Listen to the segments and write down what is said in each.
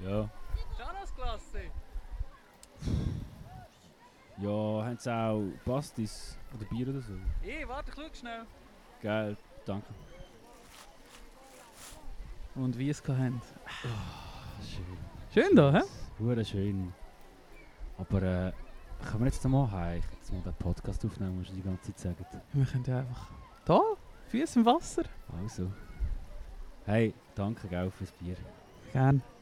Ja. Janusklasse. Ja, haben sie auch Pastis oder Bier oder so? Hey, warte, schau schnell. Geil, danke. Und wie es haben. Schön. Schön da, hä? Hure schön. Aber äh, können wir jetzt mal heim? Ich jetzt mal den Podcast aufnehmen, was ihr die ganze Zeit sagt. Wir können ja einfach. Da, Füße im Wasser. Also. Hey, danke gell fürs Bier. Gern.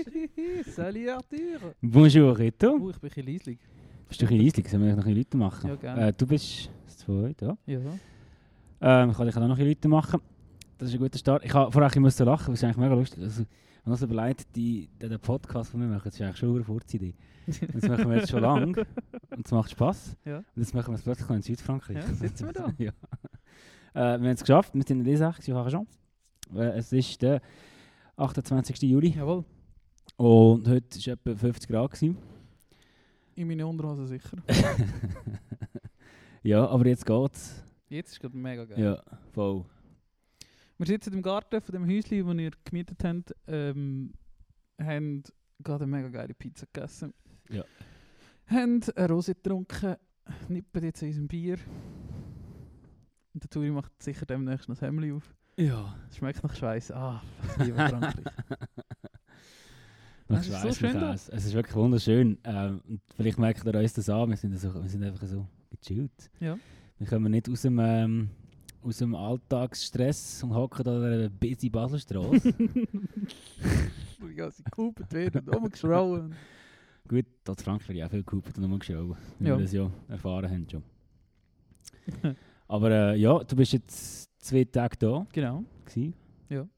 Salut Arthur. Bonjour Reto. Oh, ich bin ein bisschen leislich. Bist du ein bisschen leislich? Sollen wir noch ein bisschen Leute machen? Ja, gerne. Äh, du bist das zweite, ja. Ja. Ähm, ich kann ich kann auch noch ein bisschen Leute machen. Das ist ein guter Start. Ich habe vorher bisschen lachen, das ist eigentlich mega lustig. Also, ich habe uns überlegt, die, der Podcast, den wir machen, das ist eigentlich schon eine Furzidee. Das machen wir jetzt schon lange und es macht Spass. Ja. Und jetzt machen wir es plötzlich in Südfrankreich. Ja, sitzen wir da. ja. Äh, wir haben es geschafft, wir sind in Les Arcs, schon. Äh, es ist der 28. Juli Jawohl. Und heute war etwa 50 Grad. Gewesen. In meine Unterhose sicher. ja, aber jetzt geht's. Jetzt ist es gerade mega geil. Ja, voll. Wir sitzen im Garten von dem Häuschen, das ihr gemietet habt. Ähm, haben gerade eine mega geile Pizza gegessen. Ja. Haben eine Rose getrunken. Nippen jetzt in unserem Bier. Und der Turi macht sicher demnächst noch das Hemmli auf. Ja. Es schmeckt nach Schweiß. Ah, ich liebe Frankreich. Das Es ist ist so schön da. Es ist wirklich wunderschön. Ähm, und vielleicht merkt ihr uns das an, wir sind, so, wir sind einfach so gechillt. Ja. Wir kommen nicht aus dem, ähm, aus dem Alltagsstress und hocken da an der busy Baselstraße. Die ganze Kuppet werden und rumgeschrauen. Gut, da in Frankreich auch viel gekauft und rumgeschaut, wie Ja. wir das ja erfahren haben schon. Aber äh, ja, du bist jetzt zwei Tage da Genau. gewesen. Ja.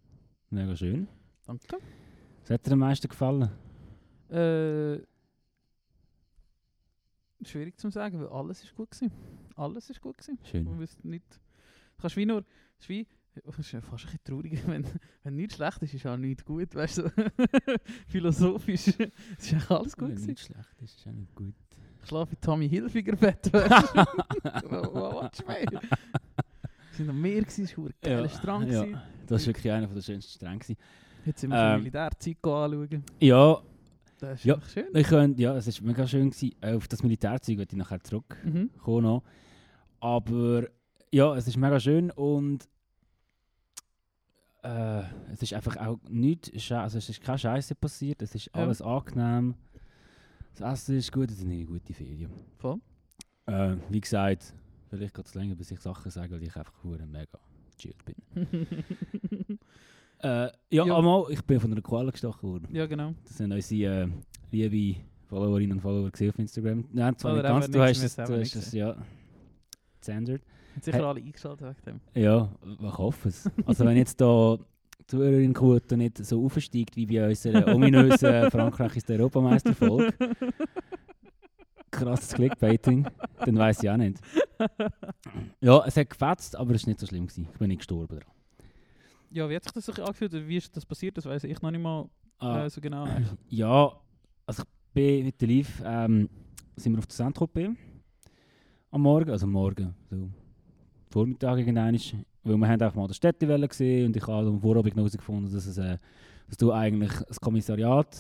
Mega schön. Danke. Hat dir am meisten gefallen? Äh, schwierig zu sagen, weil alles ist gut gewesen. Alles ist gut gewesen. Schön. Man wüsste nicht. Du kannst wie nur. Es ist, wie, es ist ja fast ein bisschen traurig, wenn, wenn nichts schlecht ist, ist auch nichts gut. Weißt du, so philosophisch. Es ist alles gut Ja, gewesen. nicht schlecht, das ist auch nicht gut. Ich schlafe in Tommy Hilfiger Bett. Weißt du? Was willst du mehr? Sind am Meer, gewesen, es war ein geiler ja. gewesen. Das war wirklich einer der schönsten gewesen. Jetzt sind wir Ähm, Militärzeit anschauen. Ja, Das ist Ja. schön. ich könnt, ja, es war mega schön. Gewesen. Äh, Auf das Militärzeug werde ich nachher zurückkommen. Mhm. noch. Aber ja, es ist mega schön und äh, es ist einfach auch nichts, also es ist keine Scheiße passiert, es ist Ja. alles angenehm. Das Essen ist gut, es sind eine gute Ferien. Voll. Äh, wie gesagt, vielleicht geht es länger, bis ich Sachen sage, weil ich einfach mega chillt bin. Äh, ja, Ja. einmal, ich bin von einer Koala gestochen worden. ja, genau. Das sind unsere äh, liebe Followerinnen und Follower gesehen auf Instagram. Nein, zwar Oder nicht ganz, eben du hast wir es, du es hast nicht es ja zensored. Hat sicher Hey. alle eingeschaltet wegen dem. Ja, ich hoffe es. Also wenn jetzt da die Zuhörerinnenquote nicht so aufsteigt wie bei unserer ominösen Frankreich ist der Europameisterfolge, krasses Clickbaiting, dann weiß ich auch nicht. Ja, es hat gefetzt, aber es war nicht so schlimm. Gewesen. Ich bin nicht gestorben daran. Ja, wie hat sich das angefühlt? Wie ist das passiert? Das weiß ich noch nicht mal Ah, äh, so genau. Ja, also ich bin mit der Liv, ähm, sind wir auf der Saint-Tropez am Morgen, also am Morgen, so Vormittag irgendwann, weil wir haben auch mal die Städtewelle gesehen und ich habe am Vorabend noch herausgefunden, dass, es, äh, dass du eigentlich das Kommissariat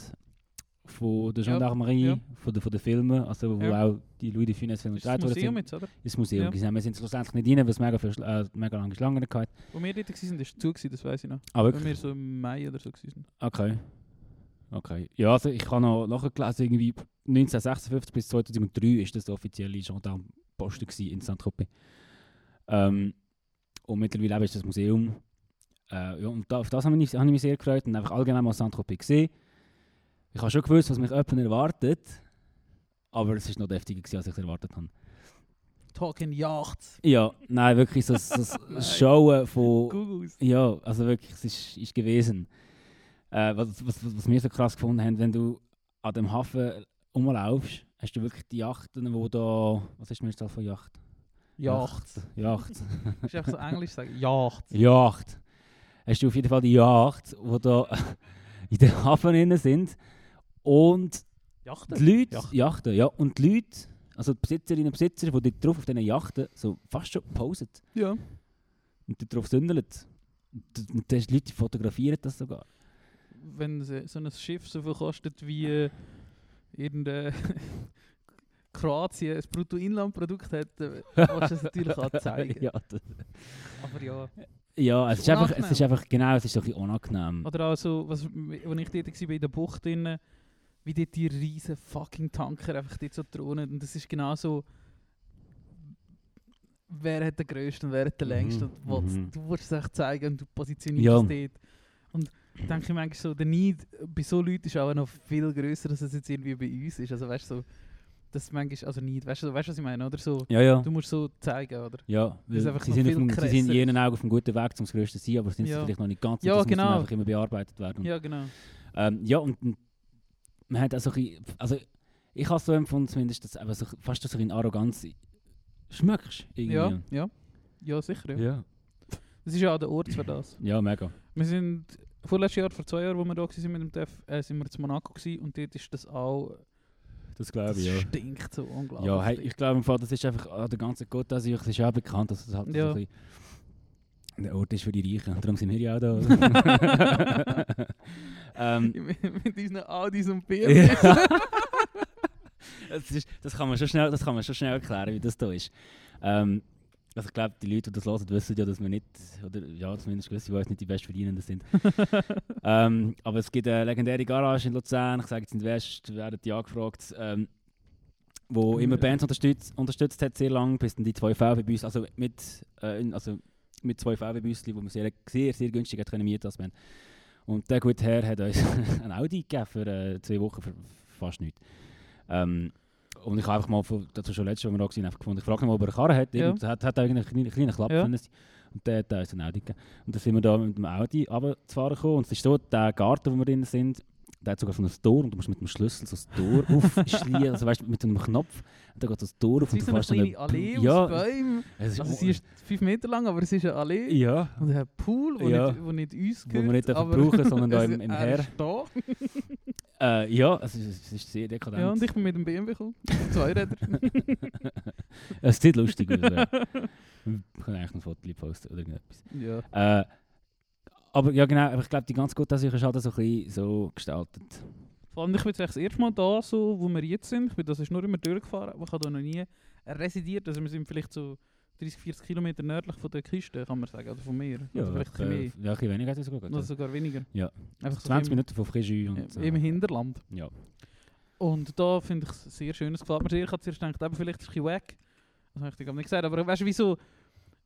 von der Gendarmerie, ja. von, der, von den Filmen, also wo Ja. auch die Louis de Funès Filme das gedreht worden Museum sind, jetzt, oder? ins Museum Ja. Wir sind schlussendlich nicht rein, weil es mega, viel, äh, mega lange Schlangen hatte. Wo wir dort waren, war zu, gewesen, das weiß ich noch. Ah, wirklich? wir so im Mai oder so waren. Okay. Okay. Ja, also ich habe noch nachgelesen, irgendwie 1956 bis 2003 ist das der offizielle Gendarmeposten in Saint-Tropez. Ähm, und mittlerweile ist das Museum. Äh, ja, und da, auf das habe ich, mich- habe ich mich sehr gefreut und einfach allgemein mal Saint-Tropez gesehen. Ich habe schon gewusst, was mich jemand erwartet, aber es war noch deftiger, als ich es erwartet habe. Talking Yachts. Ja, nein, wirklich so, so das Schauen von... Googles. Ja, also wirklich, es ist, ist gewesen. Äh, was, was, was, wir so krass gefunden haben, wenn du an dem Hafen rumlaufst, hast du wirklich die Yachten, wo da... Was ist die Mehrzahl von Yacht? Yachts. Yacht. Ist einfach so Englisch sagen. Yachts. Yacht. Hast du auf jeden Fall die Yacht, die da in den Hafen drin sind. Und Yachten? die Leute... Yachten. Yachten, ja. Und die Leute, also die Besitzerinnen und Besitzer, die dort drauf auf diesen Yachten so fast schon posen. Ja. Und dort drauf sündeln. Und die Leute fotografieren das sogar. Wenn so ein Schiff so viel kostet wie äh, irgendein Kroatien ein Bruttoinlandprodukt hat, äh, willst du es natürlich auch zeigen. ja, das, Aber ja. ja es, Ist ist einfach, es unangenehm. ist einfach, genau, es ist so ein unangenehm. Oder auch so, was, als ich dort war, in der Bucht drin, wie dort die riesen fucking Tanker einfach dort so thronen. Und das ist genau so, wer hat den grössten und wer hat den Mhm, längsten. Und was, mhm. Du willst es echt zeigen und du positionierst Ja. es dort. Und ich denke manchmal so, der Neid bei so Leuten ist auch noch viel grösser, als es jetzt irgendwie bei uns ist. Also weißt du, so, das manchmal, also Neid, weißt du, weißt, was ich meine, oder so, Ja, ja. du musst so zeigen, oder? Ja, Das ist sie sind, viel dem, sie sind in ihren Augen auf einem guten Weg zum Größten zu sein, aber sind sie Ja. vielleicht noch nicht ganz. Ja, das muss genau. dann einfach immer bearbeitet werden. Ja, genau. Ähm, ja, und, und man hat auch so ein bisschen, also ich habe es so empfunden zumindest, dass eben so, fast so ein Arroganz schmeckst. Irgendwie. Ja, ja. Ja, sicher, ja. ja. Das ist ja auch der Ort für das. Ja, mega. Wir sind vorletztes Jahr, vor zwei Jahren, wo wir da waren mit dem TEF, äh, sind wir in Monaco gewesen, und dort ist das auch, Das glaube das ich, ja. stinkt so unglaublich. Ja, hey, ich glaube, im Fall, das ist einfach an der ganzen Côte d'Azur, es ist auch bekannt, dass es halt Ja. so ein bisschen der Ort ist für die Reichen. Darum sind wir ja auch da. ähm, mit unseren Audis und ja. das, ist, das, kann man schon schnell, das kann man schon schnell erklären, wie das da ist. Ähm, also ich glaube, die Leute, die das hören, wissen ja, dass wir nicht, oder ja, zumindest gewisse, die uns nicht die Bestverdienenden sind. ähm, aber es gibt eine legendäre Garage in Luzern, ich sage jetzt in der West, werden die angefragt, ähm, wo immer. Bands unterstützt, unterstützt hat, sehr lange, bis dann die zwei VW-Busse, also mit, äh, also mit zwei VW-Bussen, die man sehr, sehr, sehr günstig mieten Band. Und der gute Herr hat uns ein Audi gegeben für äh, zwei Wochen für fast nichts. Ähm, und ich habe einfach mal, von- das war schon letztes Mal, wir waren, einfach gefunden, ich frage ihn mal, ob er eine Karre hat. Ja. Hat, hat eigentlich einen kleinen, kleinen Klapp Ja. Und der hat uns ein Audi gegeben. Und dann sind wir da mit dem Audi runterzufahren gekommen. Und es ist so, der Garten, wo wir drin sind, der hat sogar so ein Tor und du musst mit dem Schlüssel so das Tor aufschließen, also weißt du, mit einem Knopf. Und dann geht das Tor auf und so du eine fährst kleine Allee ja, aus Bäumen. es ist Also sie ist fünf Meter lang, aber es ist eine Allee. ja, Und ein Pool, wo, Ja. nicht, wo nicht uns Wo gehört. wir nicht brauchen, sondern da im- im er Her. ist da. äh, ja, also es ist, sehr dekadent. Ja, und ich bin mit dem BMW gekommen. Zwei Räder. es sieht lustig aus. ja. Ich kann eigentlich noch ein Foto posten oder irgendetwas. ja. Äh, aber ja genau, aber ich glaube, die ganze Gute ist halt so ein bisschen so gestaltet. Vor allem, ich bin das erste Mal da, so, wo wir jetzt sind. Ich bin das ist nur immer durchgefahren, aber ich habe da noch nie residiert. Also wir sind vielleicht so 30, 40 Kilometer nördlich von der Küste, kann man sagen, oder von mir. Ja, oder vielleicht ein äh, bisschen mehr. ja, ein bisschen weniger hat es sogar. Oder gehabt, sogar weniger. Ja. Einfach so 20 im, Minuten von Fréjus und im, so. im Hinterland. Ja. Und da finde ich es sehr schön. Es gefällt mir sehr. Ich habe zuerst gedacht, eben, vielleicht ist es ein bisschen wack. Das habe ich dir gar nicht gesagt. Aber weißt du, wieso?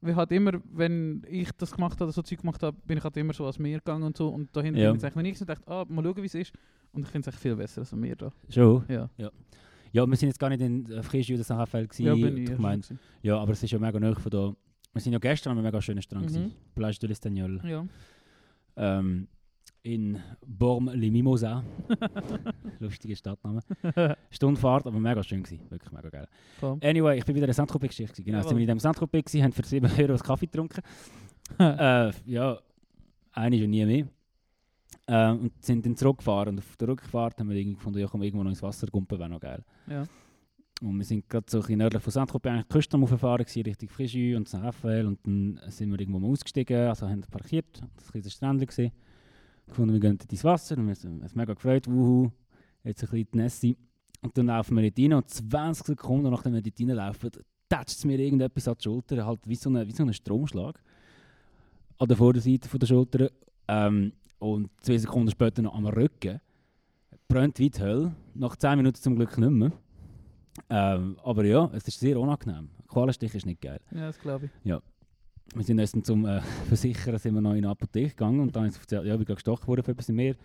Wir halt immer, wenn ich das gemacht habe, so Zeug gemacht habe, bin ich halt immer so als Meer gegangen und so. Und dahinter Ja. bin ich eigentlich noch und dachte, ah, mal schauen, wie es ist. Und ich finde es echt viel besser als Meer da. Schon? Ja, Ja, wir sind jetzt gar nicht in äh, Fréjus oder Saint-Raphaël gewesen. ja bin ich. ich ja, mein, ja, aber es ist ja mega nahe von da. Wir sind ja gestern an einem mega schönen Strand Mhm. gewesen. Plage de l'Estagnol. Ja. Ähm, in Bormes-les-Mimosas. Lustiger Stadtname. Stundenfahrt, aber mega schön gewesen. Wirklich mega geil. Voll. Anyway, ich bin wieder in Saint-Tropez-Geschichte. gewesen. Genau, Jawohl. sind wir in dem Saint-Tropez gewesen, haben für 7 Euro einen Kaffee getrunken. äh, ja, eine und nie mehr. Äh, und sind dann zurückgefahren. Und auf der Rückfahrt haben wir irgendwie gefunden, ja komm, irgendwo noch ins Wasser gumpen, wäre noch geil. Ja. Und wir sind gerade so ein bisschen nördlich von Saint-Tropez eigentlich die Küste am Auffahren Richtung Fréjus und Saint-Raphaël. Und dann sind wir irgendwo mal ausgestiegen, also haben parkiert. Das war ein bisschen Strändchen. Gefunden, wir gehen ins Wasser. Und wir haben uns mega gefreut, wuhu, jetzt ein bisschen Nässe. Und dann laufen wir dort rein und 20 Sekunden nachdem wir dort reinlaufen, tätscht es mir irgendetwas an die Schulter, halt wie so ein wie so ein Stromschlag. An der Vorderseite von der Schulter. Ähm, und zwei Sekunden später noch am Rücken. Brennt wie die Hölle. Nach 10 Minuten zum Glück nicht mehr. Ähm, aber ja, es ist sehr unangenehm. Qualenstich ist nicht geil. ja, das glaube ich wir sind erst zum äh, Versichern sind wir noch in eine Apotheke gegangen und dann haben sie erzählt, ja, ich bin gerade gestochen worden für etwas in mir.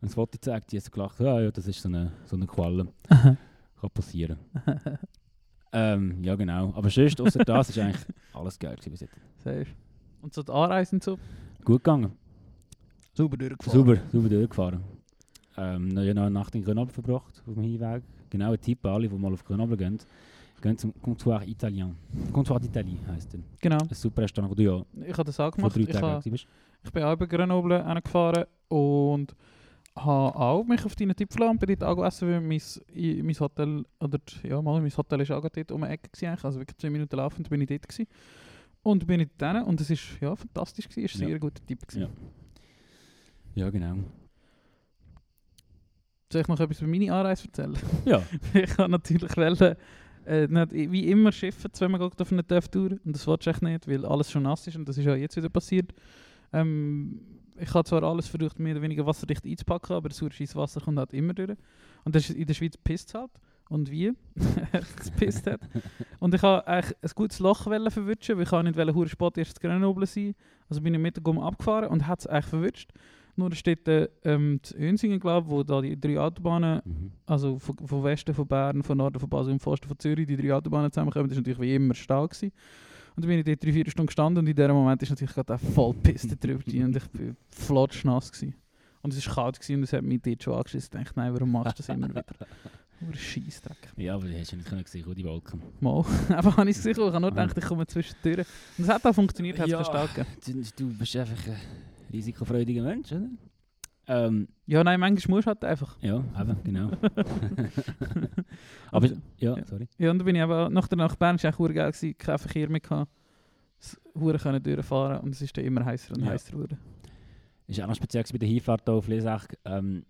Und das Foto zeigt, die hat gelacht, ja, ja, das ist so eine, so eine Qualle. Kann passieren. ähm, ja, genau. Aber sonst, außer das, ist eigentlich alles geil gewesen bis jetzt. Safe. Und so die Anreise und so? Gut gegangen. Sauber durchgefahren. Sauber, sauber durchgefahren. Ähm, noch eine Nacht in Grenoble verbracht auf dem Hinweg. Genau ein Tipp an alle, die mal auf Grenoble gehen. ganz zum Comptoir Italien. Comptoir d'Italie heisst er. Genau. Ein super Restaurant, wo du ja ich habe das auch gemacht. vor drei Tagen. Ich bin auch über Grenoble angefahren und habe auch mich auf deine Tippflampe dort angegessen, weil mein, mein Hotel, oder ja, mal, mein Hotel war auch dort um die Ecke gewesen, also wirklich 10 Minuten laufend bin ich dort gewesen. Und bin ich dort und es ist ja, fantastisch gewesen, es war ein ja. sehr guter Tipp. Gewesen. Ja. ja, genau. Soll ich noch etwas über meine Anreise erzählen? Ja. ich habe natürlich wollen, Äh, nicht, wie immer schiffen, wenn man gerade auf eine Dörftour und das wollte ich nicht, weil alles schon nass ist und das ist auch jetzt wieder passiert. Ähm, ich habe zwar alles versucht, mehr oder weniger wasserdicht einzupacken, aber das Urscheiss Wasser kommt halt immer durch. Und das ist in der Schweiz pisst halt. Und wie es pisst hat. Und ich wollte eigentlich ein gutes Loch verwischen, weil ich nicht wollte, Spot erst Grenoble sein. Also bin ich mit dem Gumm abgefahren und hat es eigentlich verwünscht. Nur steht äh, ähm, in Hünsingen, glaube wo da die drei Autobahnen, mhm. also von, von, Westen von Bern, von Norden von Basel und von Osten von Zürich, die drei Autobahnen zusammenkommen, das war natürlich wie immer stark. Gewesen. Und dann bin ich dort drei, vier Stunden gestanden und in diesem Moment ist natürlich gerade voll Piste drüber und ich war flotschnass. Gewesen. Und es war kalt gewesen und es hat mich dort schon angeschissen. Ich dachte, nein, warum machst du das immer wieder? Nur Scheissdreck. Ja, aber du hast ja nicht können sehen, die Wolken. Mal, einfach habe ich es gesehen, ich habe nur gedacht, ich komme Türen. Und es hat auch funktioniert, hat es ja, verstanden. Du, du bist einfach... Äh risikofreudiger Mensch, oder? Ähm, ja, nein, manchmal musst du halt einfach. Ja, eben, genau. aber, ja, ja, sorry. Ja, und dann bin ich eben, nach der Nacht Bern war es auch geil, gewesen, kein Verkehr mehr gehabt. Huren können durchfahren und es ist dann immer heißer und ja. heißer geworden. Ist auch noch speziell bei der Hinfahrt auf Lesach. Ähm,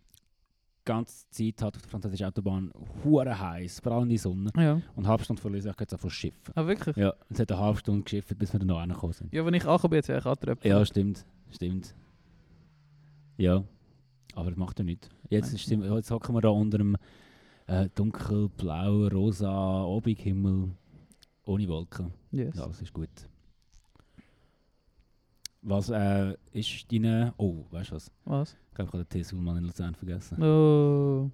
ganze Zeit hat auf der französischen Autobahn hure heiß, vor allem in die Sonne. Ja. Und eine halbe Stunde verlesen, ich könnte es einfach schiffen. Ah, wirklich? Ja, es hat eine halbe Stunde geschifft, bis wir dann noch angekommen sind. Ja, wenn ich angekommen jetzt wäre ich angetröpft. Ja, stimmt, stimmt. Ja, aber das macht ja nichts. Jetzt, ist, jetzt hocken wir da unter einem äh, dunkelblauen, rosa Obighimmel ohne Wolken. Yes. Ja, das ist gut. Was äh, ist deine. Oh, weißt du was? Was? Ich glaube, ich habe den T-Sulman in Luzern vergessen. Oh.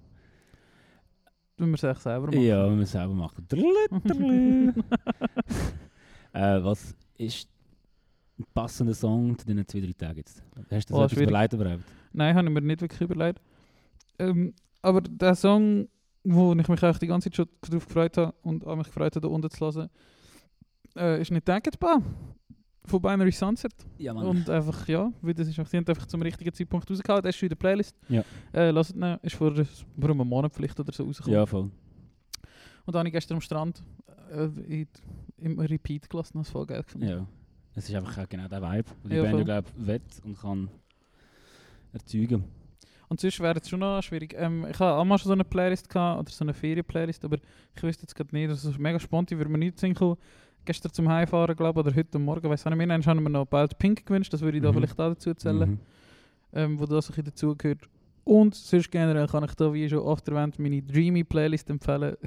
Wenn wir es echt selber machen. Ja, wenn wir es selber machen. äh, was ist ein passender Song zu diesen zwei, drei Tagen jetzt? Hast du oh, das oh, etwas? Nein, habe ich mir nicht wirklich überlegt. Ähm, aber der Song, wo ich mich die ganze Zeit schon gefreut habe und mich gefreut habe, da unten zu hören, äh, ist nicht denkbar. Von Binary Sunset. Ja, Und einfach, ja, weil das ist, einfach- sie haben einfach zum richtigen Zeitpunkt rausgehauen. Das ist schon in der Playlist. Ja. Äh, lasst ihn, ist vor, vor einem Monat vielleicht oder so rausgekommen. Ja, voll. Und dann habe ich gestern am Strand äh, in, im Repeat gelassen, das voll geil gefunden. Ja. Es ist einfach genau der Vibe, den die Ja, Band glaube will und kann erzeugen. Und sonst wäre es schon noch schwierig. Ähm, ich habe auch mal schon so eine Playlist gehabt, oder so eine Ferien-Playlist, aber ich wüsste jetzt gerade nicht, das ist mega spontan, würde mir nicht hinkommen. Gestern zum Heimfahren, glaube ich, oder heute Morgen, weiß auch nicht mehr, haben wir noch bald Pink gewünscht, das würde ich da Mhm. vielleicht auch dazu zählen, Mhm. ähm, wo das ein bisschen dazugehört. Und sonst generell kann ich da, wie schon oft erwähnt, meine Dreamy-Playlist empfehlen,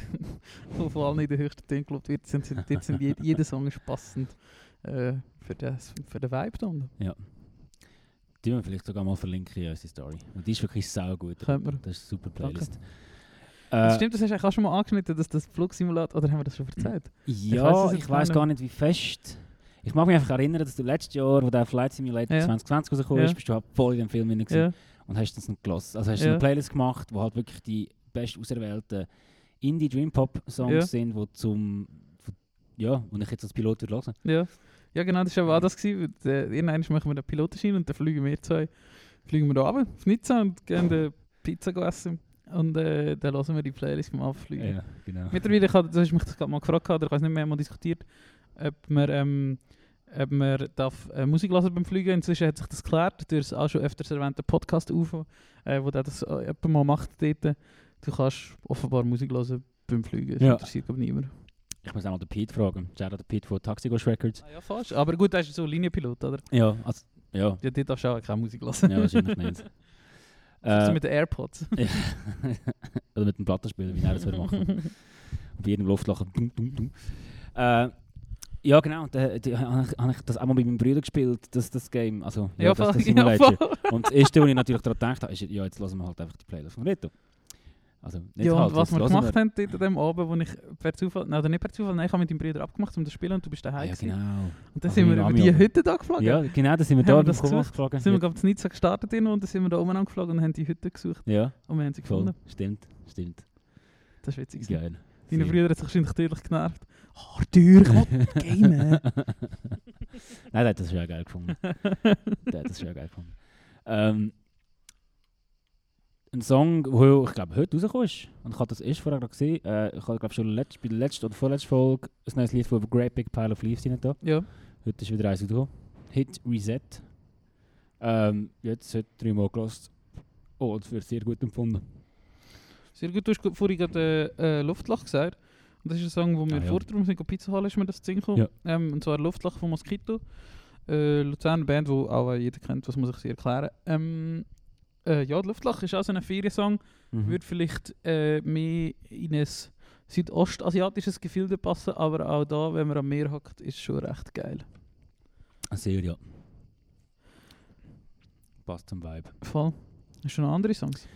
wo vor allem in den höchsten gelobt wird. Sind, sind, dort sind jed, jeder Song ist passend äh, für, das, für den Vibe da unten. Die wir vielleicht sogar mal verlinken in unsere Story. Und die ist wirklich sau gut. Könnte man. Das ist eine super Danke. Playlist. Das Äh, stimmt, das hast du auch schon mal angeschnitten, dass das Flugsimulator, oder haben wir das schon erzählt? Ja, ich jetzt weiß gar nicht, wie fest. Ich mag mich einfach erinnern, dass du letztes Jahr, wo der Flight Simulator Ja. 2020 rausgekommen Ja. ist, bist du halt voll in dem Film gewesen Ja. und hast das nicht gelassen. Also hast du Ja. eine Playlist gemacht, wo halt wirklich die best auserwählten Indie Dream Pop Songs Ja. sind, wo zum ja, wo ich jetzt als Pilot würde hören. Ja. ja, genau, das war aber auch das. Gewesen, äh, irgendwann machen wir den Pilotenschein und dann fliegen wir zwei fliegen wir da runter auf Nizza und gehen eine Pizza essen. Und äh, dann lassen wir die Playlist vom Abfliegen. Ja, genau. Mittlerweile, ich das hast mich das gerade mal gefragt, oder ich weiß nicht mehr, mal diskutiert, ob man, ähm, ob man darf, äh, Musik hören beim Fliegen. Inzwischen hat sich das geklärt durch das auch schon öfters erwähnte Podcast UFO, äh, wo der das äh, jemand mal macht dort. Du kannst offenbar Musik hören beim Fliegen, das Ja. interessiert aber niemand. Ich muss auch mal den Pete fragen. Out den Pete von Taxi Ghost Records. Ah, ja, fast. Aber gut, das ist so Linienpilot, oder? Ja, also, ja, Ja, dort darfst du auch keine Musik hören. ja wahrscheinlich nicht. Äh, mit den AirPods. Oder mit dem Plattenspieler, wie er das würde machen. bei jedem Luftloch. Dum, dum, dum. Äh, ja, genau. Da, da habe ich, das auch mal bei meinem Bruder gespielt, das, das Game. Also, ja, Ja, das, das Ja, Simulator. voll. Und das erste, was ich natürlich daran gedacht habe, ist, ja, jetzt lassen wir halt einfach die Playlist von Reto. Also nicht Ja, halt, und was wir gemacht haben dort an dem Abend, wo ich per Zufall, nein, oder nicht per Zufall, nein, ich habe mit deinem Bruder abgemacht, um das zu spielen und du bist Ah, daheim ja, gewesen. genau. Und dann Ach, sind wir über die. Hütte da geflogen. Ja, genau, da sind wir Haben da wir das gesucht? geflogen. Sind wir glaube ich nicht so gestartet und dann sind wir da umeinander geflogen und haben die Hütte gesucht Ja, und wir haben sie voll. gefunden. Stimmt, stimmt. Das ist witzig. gewesen. Geil. Deine. Brüder hat sich wahrscheinlich natürlich genervt. Oh, Arthur, ich will gamen. Nein, der hat das schon geil gefunden. der hat das schon geil gefunden. Ähm, ein Song, der ich glaube heute rausgekommen ist. Und ich habe das erst vorher gerade gesehen. Äh, ich habe glaube schon letzt, bei der letzten oder vorletzten Folge ein neues Lied von Great Big Pile of Leaves da. ja, Heute ist wieder eins rausgekommen. Hit Reset. Ähm, jetzt heute dreimal gelost. Oh, und für sehr gut empfunden. sehr gut. Du hast vorhin gerade äh, äh, Luftloch gesagt. Und das ist ein Song, wo wir Ah, ja. vor darum sind, Pizza holen, ist mir das Ding. Ja. Ähm, und zwar Luftloch von Mosquito. Äh, Luzern, Band, die auch jeder kennt, was muss ich sie erklären. Ähm, äh, ja, Luftloch ist auch so ein Feriensong. Mhm. würde vielleicht äh, mehr in ein südostasiatisches Gefilde passen, aber auch da, wenn man am Meer hockt, ist schon recht geil. Sehr, ja. Passt zum Vibe. Voll. Hast du noch andere Songs?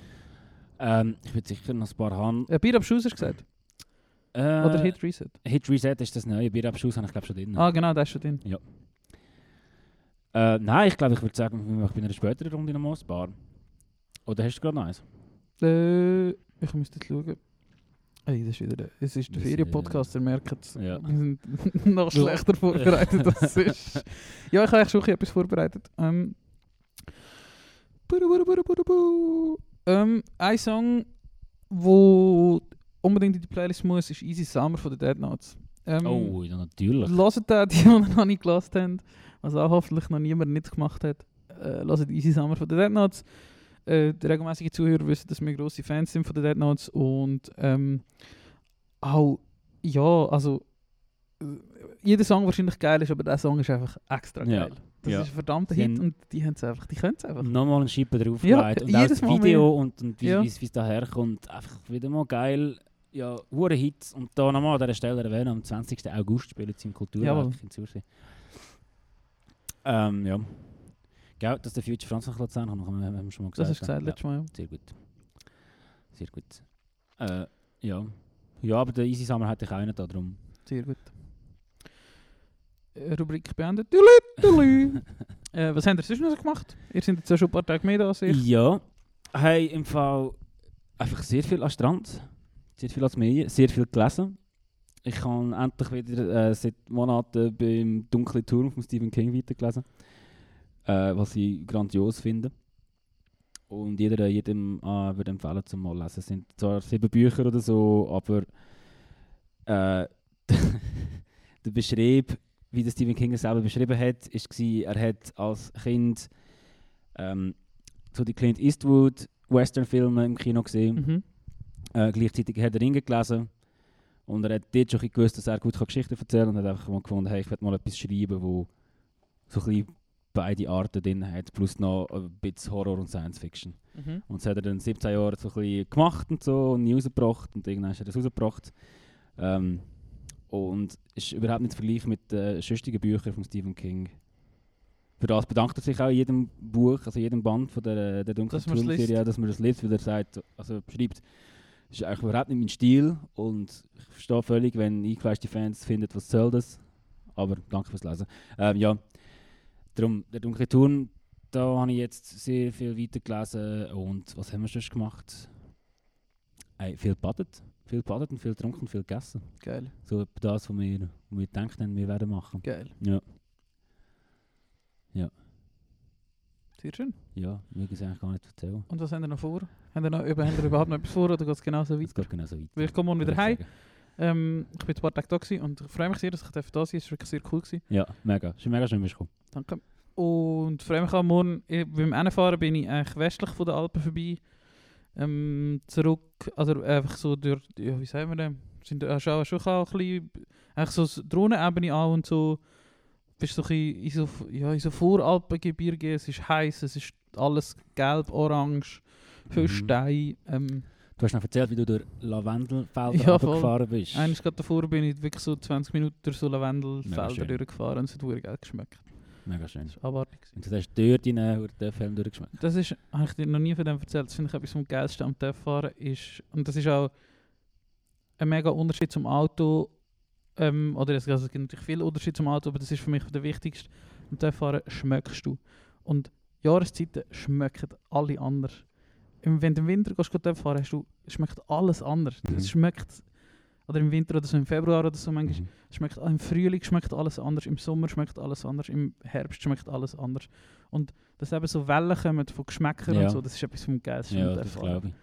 Ähm, ich würde sicher noch ein paar haben. Äh, Bier ab Schuss hast du gesagt? Äh, Oder Hit Reset? Hit Reset ist das neue. Bierabschuss habe ich glaube schon drin. Ah, genau, der ist schon drin. Äh, nein, ich glaube, ich würde sagen, wir machen bei einer späteren Runde noch mal ein paar. Oder hast du gerade noch eins? Äh, ich müsste jetzt schauen. Ey, das ist wieder der, es ist der Ferienpodcast, ihr merkt es. Ja. Wir sind noch schlechter vorbereitet als. Ja, ich habe eigentlich schon etwas vorbereitet. Ähm, ähm, ein Song, wo unbedingt in die Playlist muss, ist Easy Summer von den Dead Notes. Ähm, Oh, ja, natürlich. Hört den, die, die noch nicht gelassen haben, was auch hoffentlich noch niemand nicht gemacht hat. Äh, hört Easy Summer von den Dead Notes. Äh, die regelmäßigen Zuhörer wissen, dass wir grosse Fans sind von den Dead Notes und ähm, auch, ja, also äh, jeder Song wahrscheinlich geil ist, aber der Song ist einfach extra Ja. geil. Das Ja. ist ein verdammter Hit haben- und die haben es einfach, die können es einfach. Nochmal einen Schippe Ja, draufgelegt. und auch das Mal Video und, und wie Ja. es da herkommt. Einfach wieder mal geil. Ja, hure Hits. Und da nochmal an dieser Stelle erwähnen, am 20. August spielen sie im. Kulturwerk in Zürich. Ähm, ja. Gell, dass der Future Franz nach Luzern kommt, haben wir schon mal gesagt. Das hast du gesagt ja. letztes Mal. Ja. Sehr gut. Sehr gut. Äh, ja. Ja, aber der Easy Summer hatte ich auch nicht da drum. Sehr gut. Äh, Rubrik beendet. Äh, was habt ihr sonst noch gemacht? Ihr seid jetzt schon ein paar Tage mehr da als ich. Ja. Hey, im Fall einfach sehr viel am Strand, sehr viel als Medien, sehr viel gelesen. Ich habe endlich wieder äh, seit Monaten beim Dunklen Turm von Stephen King weitergelesen, äh, was ich grandios finde. Und jeder, jedem äh, würde empfehlen, zum mal lesen. Es sind zwar sieben Bücher oder so, aber äh, der Beschrieb, wie der Stephen King es selber beschrieben hat, ist war, er hat als Kind ähm, so die Clint Eastwood Western-Filme im Kino gesehen. Mhm. Äh, gleichzeitig hat er Ringe gelesen. Und er hat dort schon gewusst, dass er gut Geschichten erzählen kann. Und hat einfach mal gefunden, hey, ich will mal etwas schreiben, wo so ein bisschen beide Arten drin hat. Plus noch ein bisschen Horror und Science Fiction. Mhm. Und das hat er dann 17 Jahre so ein bisschen gemacht und so und nie rausgebracht. Und irgendwann hat er das rausgebracht. Ähm, und ist überhaupt nicht zu vergleichen mit den sonstigen Büchern von Stephen King. Für das bedankt er sich auch in jedem Buch, also jedem Band von der, der dunklen. Turmserie, dass man das liest, weil er sagt, also schreibt, das ist eigentlich überhaupt nicht mein Stil und ich verstehe völlig, wenn eingefleischte Fans finden, was soll das, aber danke fürs Lesen. Ähm, ja, darum, der dunkle Turm, da habe ich jetzt sehr viel weitergelesen und was haben wir schon gemacht? Ey, viel badet, viel badet und viel getrunken, viel gegessen. Geil, So etwa das, was wir, was wir denken, wir werden machen. geil. Ja, Sehr schön. ja, wir können es eigentlich gar nicht erzählen. Und was haben wir noch vor? Haben wir, noch, überhaupt noch etwas vor oder geht es genauso Es weiter? geht genau so weit. Weil ich komme morgen wieder heim. Ähm, ich bin ein paar Tage da gewesen und ich freue mich sehr, dass ich da sein. Es war wirklich sehr cool. Gewesen. Ja, mega. Ist mega schön, bist du gekommen. Danke. Und freue mich auch morgen. Ich, beim Rennfahren bin ich eigentlich westlich von den Alpen vorbei. Ähm, zurück, also einfach so durch, ja, wie sagen wir denn? Sind äh, schon, schon auch ein bisschen, eigentlich so Drohnenebene an und so. Bist so ein bisschen in so, ja, in so Voralpengebirge, es ist heiß, es ist alles gelb, orange, viel Mhm. Stein. Ähm, Du hast noch erzählt, wie du durch Lavendelfelder Ja, gefahren bist. eines gerade davor bin ich wirklich so 20 Minuten durch so Lavendelfelder durchgefahren und es hat verdammt geil geschmeckt. Mega schön. Das war abartig. Und du hast in den TÜV-Helm durchgeschmeckt. Das ist, habe ich dir noch nie von dem erzählt, das finde ich etwas vom Geilsten am TÜV-Fahren ist, und das ist auch ein mega Unterschied zum Auto, ähm, oder es, also es gibt natürlich viele Unterschiede zum Auto, aber das ist für mich der wichtigste. Am TÜV-Fahren schmeckst du. Und Jahreszeiten schmecken alle anders. Wenn du im Winter gehst, fahren, hast du, schmeckt alles anders. Mhm. Es schmeckt, oder im Winter oder so im Februar oder so manchmal, Mhm. schmeckt, im Frühling schmeckt alles anders, im Sommer schmeckt alles anders, im Herbst schmeckt alles anders. Und dass eben so Wellen kommen von Geschmäckern Ja. und so, das ist etwas vom Geilsten Ja, das glaube ich.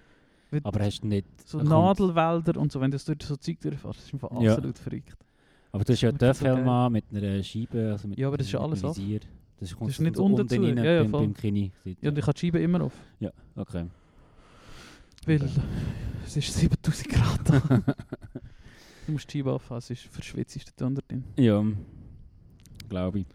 Weil Aber hast du nicht... So Nadelwälder und so, wenn du das durch so Zeug durchfährst, das ist einfach Ja. absolut verrückt. Aber du hast ja Das geil. an mit einer Scheibe, also mit Ja, aber das ist ja alles. Visier. Das, kommt ist nicht so unten zu. rein, Ja, ja, beim, beim Kinn. Ja, und ich habe die Scheibe immer auf, Ja, okay. Weil Okay. es ist 7000 Grad da. du musst die Scheibe aufhaben, es ist verschwitzt da drin. Ja, glaube ich.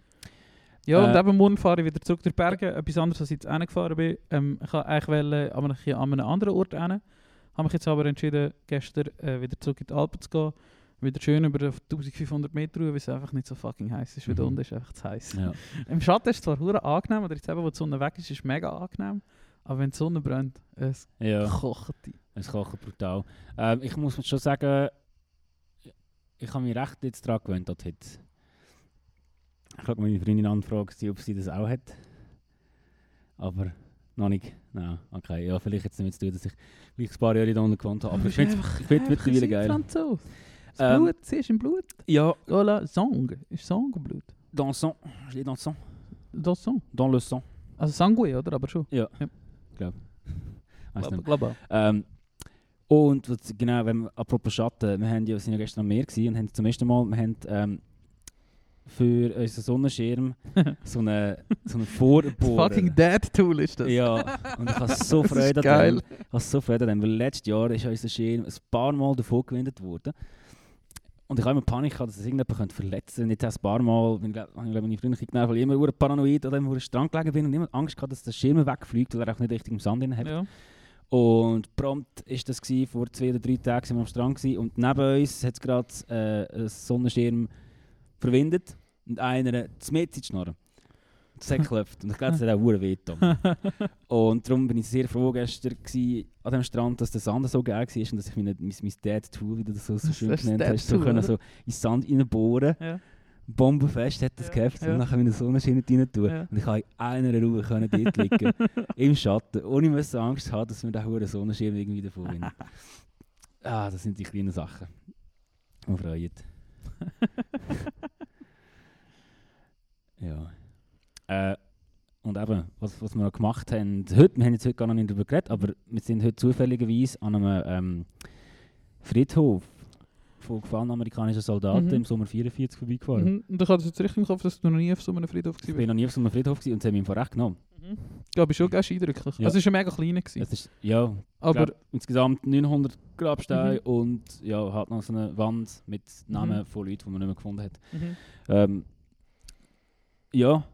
Ja, und Äh, eben morgen fahre ich wieder zurück durch die Berge. Etwas anderes, als ich jetzt hingefahren bin. Ähm, ich wollte eigentlich aber ich an einem anderen Ort hin. Habe mich jetzt aber entschieden, gestern äh, wieder zurück in die Alpen zu gehen. Wieder schön über 1500 Meter, weil es einfach nicht so fucking heiß ist. Weil da Mhm. unten ist einfach zu heiß. Ja. Im Schatten ist es zwar hure angenehm, oder jetzt eben, wo die Sonne weg ist, ist es mega angenehm. Aber wenn die Sonne brennt, es ja. kocht die. Es kocht brutal. Ähm, ich muss schon sagen, ich habe mich recht jetzt daran gewöhnt, dass heute. Ich schaue meine Freundin an und frage sie, ob sie das auch hat. Aber noch nicht. Nein, okay. Ja, vielleicht jetzt damit zu tun, dass ich gleich ein paar Jahre da unten gewohnt habe. Aber ich finde es mittlerweile geil. Franzose. Das Ähm, Blut, sie ist im Blut. Ja, Voilà, Sang. Ist Sang Blut? dans le sang. Je dis dans le sang. Dans le sang. Also Sangue, oder? Aber schon. Weiss Glaube nicht. glaub auch. Ähm, und genau, wenn wir, apropos Schatten, wir haben ja, sind ja gestern am Meer gewesen und haben zum ersten Mal, wir haben ähm, für unseren Sonnenschirm so eine, so eine Vorbohrer. fucking Dead Tool ist das. Ja, und ich habe so Freude geil. an dem. Ich habe so Freude an dem, weil letztes Jahr ist unser Schirm ein paar Mal davon gewendet worden. Und ich habe immer Panik gehabt, dass es irgendjemand verletzen könnte. Jetzt habe ich ein paar Mal, habe ich glaube meine Freunde genervt, weil ich immer paranoid oder immer ur Strand gelegen bin und immer Angst gehabt, dass der Schirm wegfliegt, weil er auch nicht richtig im Sand hat. Ja. Und prompt war das gewesen, vor zwei oder drei Tagen sind wir am Strand gewesen, und neben uns hat es gerade äh, einen Sonnenschirm verwindet und einer mitten in die Schnorren. Das hat geklopft und ich glaube, das hat auch verdammt weh getan. Und darum bin ich sehr froh gestern an dem Strand, dass der Sand so geil war und dass ich mein, mein Dead Tool, wie du das so, so Das schön ist genannt hast, so, können so in den Sand reinbohren. ja. Bombenfest hat das Ja, gehabt ja. und dann meine Sonnenschirm rein tun. Ja. Und ich habe in einer Ruhe können dort liegen, im Schatten, ohne müssen Angst haben, dass wir den hohen Sonnenschirm irgendwie davon gewinnen. ah, das sind die kleinen Sachen. Die freuen. ja. Äh, und eben, was, was wir noch gemacht haben, heute, wir haben jetzt heute gar noch nicht darüber geredet, aber wir sind heute zufälligerweise an einem ähm, Friedhof von gefallenen amerikanischen Soldaten Mhm. im Sommer 44 vorbeigefahren. Mhm. Und ich hatte jetzt richtig im Kopf, dass du noch nie auf so einem Friedhof Ich warst. bin noch nie auf so einem Friedhof gewesen und sie haben mich vor recht genommen. Mhm. Glaube ich schon ganz eindrücklich. Ja. Also es war mega klein. Gewesen. Es ist, ja, aber glaub, insgesamt 900 Grabsteine Mhm. und ja, halt noch so eine Wand mit Namen von Leuten, die man nicht mehr gefunden hat. mhm. Ähm, ja,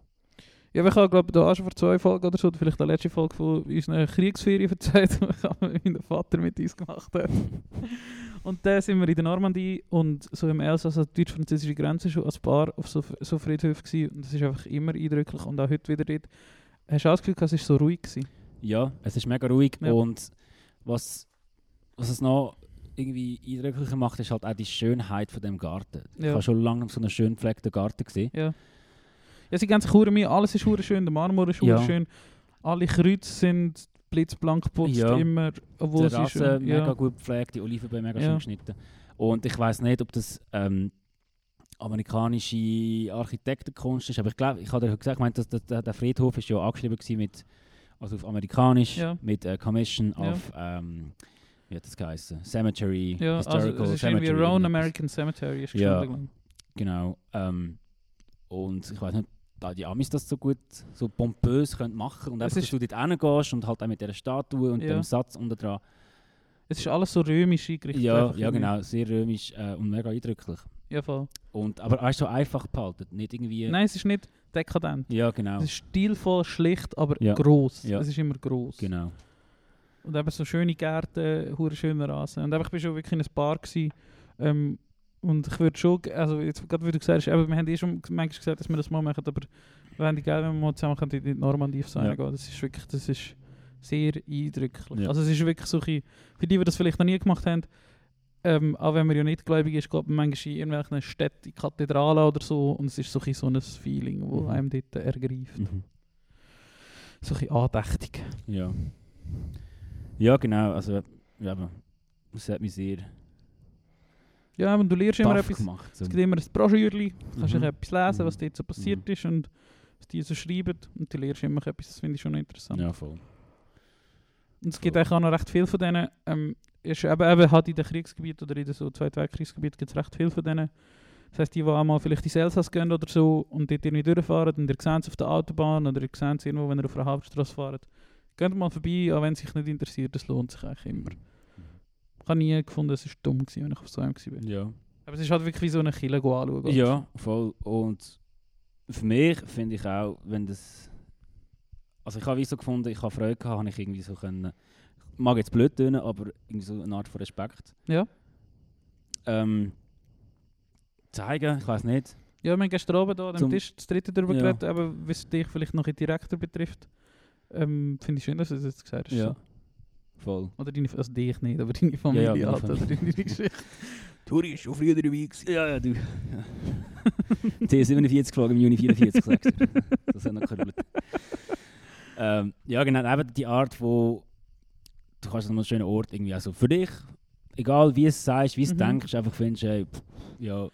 Ja, aber ich habe glaube da auch schon vor zwei Folgen oder so, oder vielleicht die letzte Folge von unserer Kriegsferien erzählt, die ich mein Vater mit uns gemacht hat. und dann sind wir in der Normandie und so im Elsass an der deutsch-französischen Grenze schon als Paar auf so, so Friedhöfen gewesen. Und das ist einfach immer eindrücklich und auch heute wieder dort. Hast du auch das Gefühl, es war so ruhig? Gewesen? ja, es ist mega ruhig Ja. und was, was es noch irgendwie eindrücklicher macht, ist halt auch die Schönheit von dem Garten. Ich Ja. habe schon lange so einen schön gepflegten Garten gesehen. Ja. Ja, sie gehen sich hure mir, alles ist hure schön, der Marmor ist hure Ja. schön, alle Kreuze sind blitzblank geputzt, Ja. immer, obwohl sie Terrasse schön... mega Ja. gut gepflegt, die Olivenbäume mega Ja. schön geschnitten. Und ich weiß nicht, ob das ähm, amerikanische Architektenkunst ist, aber ich glaube, ich habe dir heute gesagt, ich meine, dass, dass, der der Friedhof ist ja angeschrieben gewesen mit, also auf amerikanisch, Ja. mit äh, Commission Ja. auf, ähm, wie hat das geheißen? Cemetery, Ja, also Historical es ist irgendwie. Roan irgendetwas. American Cemetery ist Ja. gestanden, Genau. Ähm, und ich weiß nicht, da die Amis das so gut, so pompös können machen und Es einfach, dass du dort hingehst und halt auch mit dieser Statue und Ja. dem Satz unten dran. Es ist alles so römisch eingerichtet. Ja, einfach ja genau, sehr römisch äh, und mega eindrücklich. Ja, voll. Und, aber auch so einfach behalten, nicht irgendwie... Nein, es ist nicht dekadent. Ja, genau. Es ist stilvoll, schlicht, aber Ja. gross. Ja. Es ist immer gross. Genau. Und eben so schöne Gärten, hure schöne Rasen. Und eben, ich war schon wirklich in ein Bar. Gewesen, ähm, und ich würde schon, also jetzt gerade wie du gesagt hast, eben, wir haben eh schon manchmal gesagt, dass wir das mal machen, aber Wenn die geil, wenn wir mal zusammen können in die Normandie Ja. gehen. Das ist wirklich, das ist sehr eindrücklich. Ja. Also es ist wirklich so ein für die, die das vielleicht noch nie gemacht haben, ähm, auch wenn man ja nicht gläubig ist, geht man manchmal in irgendwelchen Städten, in Kathedralen oder so und es ist so ein, so ein Feeling, wo Mhm. einem dort ergreift. Mhm. So ein andächtig. Ja. Ja, genau. Also, ja, es hat mich sehr Ja, und du lernst immer etwas. gemacht. So. Es gibt immer ein Broschürli, kannst Mhm. du etwas lesen, was Mhm. dort so passiert ist und was die so schreiben und du lernst immer etwas, das finde ich schon interessant. Ja, voll. Und es gibt Voll. eigentlich auch noch recht viel von denen. Ähm, ist eben, eben halt in den Kriegsgebieten oder in den so Zweiten Weltkriegsgebieten gibt es recht viel von denen. Das heisst, die, die einmal vielleicht ins Elsass gehen oder so und dort irgendwie durchfahren und ihr seht es auf der Autobahn oder ihr seht es irgendwo, wenn ihr auf einer Hauptstraße fahrt, geht mal vorbei, auch wenn es sich nicht interessiert, das lohnt sich eigentlich immer. Ich habe nie gefunden, es war dumm, gewesen, wenn ich auf so einem war. Ja. Aber es ist halt wirklich wie so eine Kille anschauen. Ja, voll. Und für mich finde ich auch, wenn das. Also ich habe wie so gefunden, ich habe Freude gehabt, habe ich irgendwie so können. Mag jetzt blöd tönen, aber irgendwie so eine Art von Respekt. Ja. Ähm, zeigen, ich weiß nicht. Ja, wir haben gestern Abend da an dem Tisch das dritte darüber Ja. geredet, aber was dich vielleicht noch ein direkter betrifft, ähm, finde ich schön, dass du das jetzt gesagt hast. Ja. So. Voll. Oder deine, also dich nicht, aber deine Familie meine halt, Familie. oder deine Geschichte. Turi ist schon früher dabei gewesen. Ja, ja, du. T47 geflogen im Juni 44, sagst du. Das hat noch gekrübelt. ähm, ja, genau, eben die Art, wo du kannst an einem schönen Ort irgendwie, also für dich, egal wie es sagst, wie es Mhm. denkst, einfach findest, hey, pff, ja,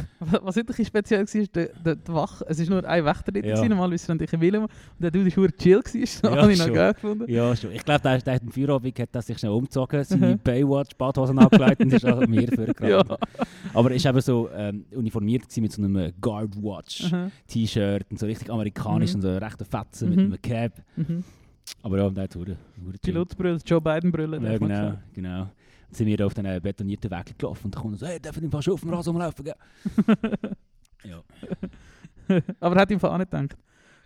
Was ein speziell war, ist der, der, der Wach, es war nur ein Wächter dort, Ja. ja. normalerweise waren dich in Willem, und der Dude war chill, gewesen, das Ja, habe ich noch geil gefunden. ja, schon. Ich glaube, der, der hat im Feierabend hat sich schnell umgezogen, seine Mhm. Baywatch-Badhosen abgeleitet und ist auch mir vorgerannt. Ja. Aber er war eben so ähm, uniformiert gewesen mit so einem Guard-Watch. Aha. T-Shirt und so richtig amerikanisch Mhm. und so rechte Fetzen Mhm. mit einem Cap. Mhm. Aber ja, der hat. Pilotbrille, Joe Biden-Brille. Ja, darf man genau, genau. Sind wir auf den betonierten Weg gelaufen und dann kommt er so, hey, darf ich fast auf dem Rasen gell?» ja. aber hat ihm auch nicht gedacht.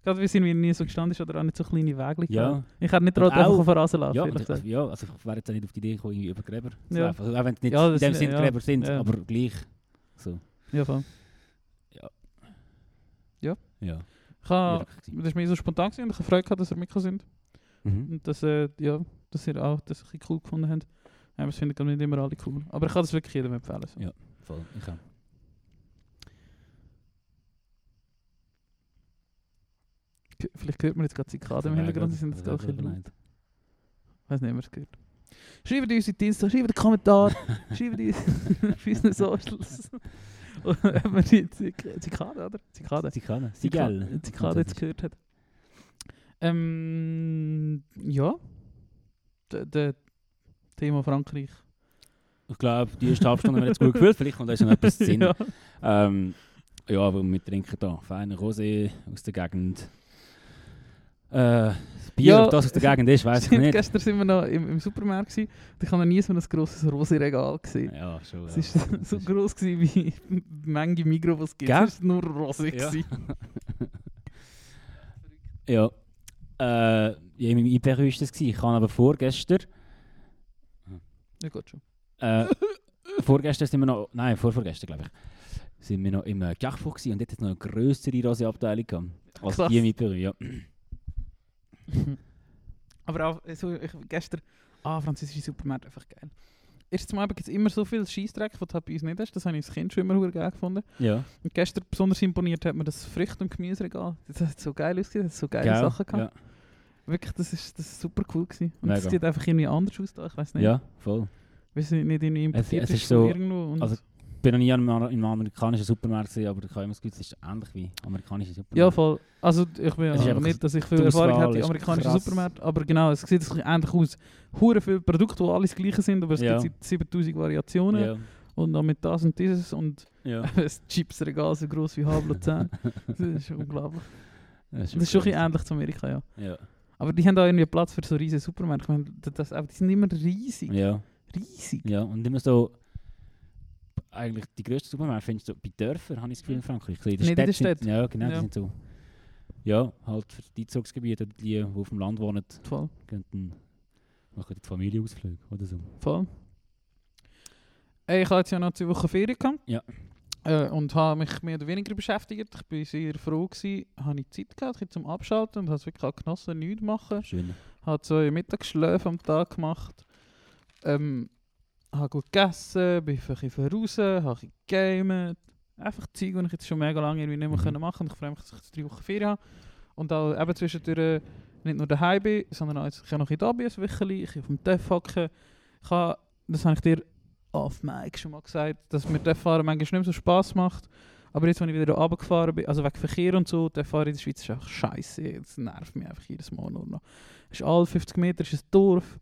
Gerade weil es irgendwie nie so gestanden ist oder auch nicht so kleine Wege Ja. Ich hätte nicht traut, einfach auf den Rasen laufen, Ja, also, ja, also ich wäre jetzt auch nicht auf die Idee gekommen, irgendwie über Gräber zu Ja. laufen. Also, auch wenn es nicht Ja, in dem sind- Sinn ja. Gräber sind, Ja. aber gleich. So, Ja, voll. ja. Ich habe, wirklich gewesen. das war mir so spontan gewesen und ich habe Freude gehabt, dass ihr mitgekommen sind. Mhm. Und dass, äh, ja, dass ihr auch das ein cool gefunden habt. Ja, das glaube ich nicht immer alle cool. Aber ich kann das wirklich jedem empfehlen. So. Ja. Voll, ich auch. Vielleicht hört man jetzt gerade Zikaden im Hintergrund, die sind jetzt gerade ein bisschen weiß nicht, ob man es gehört. Schreibt uns in Dienstag, schreibt einen Kommentar, schreibt uns auf unseren Socials. Ob man die Zik- Zikade, oder? Zikade. Zikane. Zikade, Zikal. Zikade jetzt gehört hat. Ähm, ja. Der de Thema Frankreich. Ich glaube, die erste halbe Stunde haben wir jetzt gut gefühlt. Vielleicht kommt uns noch etwas zu Sinn. ja. Ähm, ja, aber wir trinken da feinen Rosé aus der Gegend. Äh, Bier, Ja. ob das aus der Gegend ist, weiß ich nicht. Gestern sind wir noch im, im Supermarkt gewesen, und ich habe noch nie so ein grosses Rosé-Regal gesehen. Ja, schon. Es ja. war so gross gewesen, wie die Menge Migros, die es gibt. Gell? Es war nur Rosé. Ja. Ja. Äh, ja, im IPR war das. gewesen. Ich habe aber vorgestern. Ja, gut schon. Äh, vorgestern sind wir noch. Nein, vorvorgestern, glaube ich. Sind wir noch im äh, Carrefour gewesen und dort hat noch eine grössere Rosé-Abteilung gehabt. Als Krass. die im IPR, ja. Aber auch so, ich, gestern, ah, französische Supermärkte, einfach geil. Erstens mal gibt es immer so viel Scheissdreck, was du halt bei uns nicht hast. Das habe ich als Kind schon immer geil gefunden. Ja. Und gestern besonders imponiert hat mir das Früchte- und Gemüseregal. Das hat so geil ausgesehen, das hat so geile? Sachen gehabt. Ja. Wirklich, das ist, das ist super cool gewesen. Und Mega. das sieht einfach irgendwie anders aus da, ich weiß nicht. ja, voll. Weißt du, nicht irgendwie importiert es ist, ist so- irgendwo. Und also- Ich bin noch nie in einem, in einem amerikanischen Supermarkt gesehen, aber ich habe immer das Gefühl, es ist ähnlich wie amerikanische Supermärkte. ja, voll. Also ich bin Es ist einfach- nicht, dass ich viel Erfahrung habe in ist amerikanischen. Supermärkten, aber genau, es sieht ähnlich aus. Hure viele Produkte, die alles gleiche sind, aber es Ja. gibt 7000 Variationen. Ja. Und dann mit das und dieses und Ja. ein Chipsregal so groß wie Hablo 10. Das ist unglaublich. Das Das ist schon ein bisschen ähnlich zu Amerika, ja. Ja. Aber die haben da irgendwie Platz für so riesige Supermärkte. Ich meine, das, aber die sind immer riesig. ja. Riesig. Ja, und immer so. Eigentlich die grössten Supermärkte findest du bei Dörfern, habe ich das Gefühl in Frankreich. In der Stadt. Sind, ja, genau, Ja. die sind so. Ja, halt für die Einzugsgebiete oder die, die auf dem Land wohnen, Voll. könnten machen die Familienausflüge oder so. Voll. Ey, ich hatte ja noch zwei Wochen Ferien gehabt. Ja. Äh, und habe mich mehr oder weniger beschäftigt. Ich bin sehr froh gewesen, habe ich Zeit gehabt bisschen zum Abschalten und habe es wirklich auch genossen, nichts machen. Schön. Habe zwei Mittagsschläfe am Tag gemacht. Ähm, habe gut gegessen, bin ein bisschen raus, habe bisschen gegamet. Einfach Zeug, die ich jetzt schon mega lange irgendwie nicht mehr Mhm. können machen konnte. Ich freue mich, dass ich jetzt drei Wochen Ferien habe. Und auch eben zwischendurch nicht nur daheim bin, sondern auch jetzt, ich habe noch in da bin, ein Wöcheli, ich kann auf dem TÜV hocken. Ich das habe ich dir auf Mike schon mal gesagt, dass mir das Fahren manchmal nicht mehr so Spass macht. Aber jetzt, wenn ich wieder hier runtergefahren bin, also wegen Verkehr und so, der Fahren in der Schweiz ist einfach scheiße. Das nervt mich einfach jedes Mal nur noch. Es ist alle 50 Meter ist ein Dorf.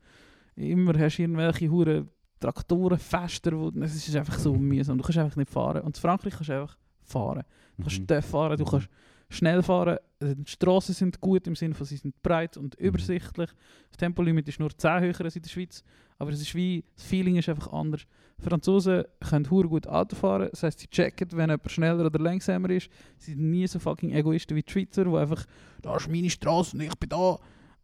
Immer hast du irgendwelche Huren Traktoren, Fester, wo, es ist einfach so mühsam. Du kannst einfach nicht fahren. Und in Frankreich kannst du einfach fahren. Du kannst Mhm. fahren, du kannst schnell fahren. Die Straßen sind gut im Sinne von, sie sind breit und Mhm. übersichtlich. Das Tempolimit ist nur 10 höher als in der Schweiz. Aber es ist wie, das Feeling ist einfach anders. Franzosen können hure gut Auto fahren. Das heisst, sie checken, wenn jemand schneller oder langsamer ist. Sie sind nie so fucking Egoisten wie die Schweizer, die einfach, da ist meine Straße und ich bin da.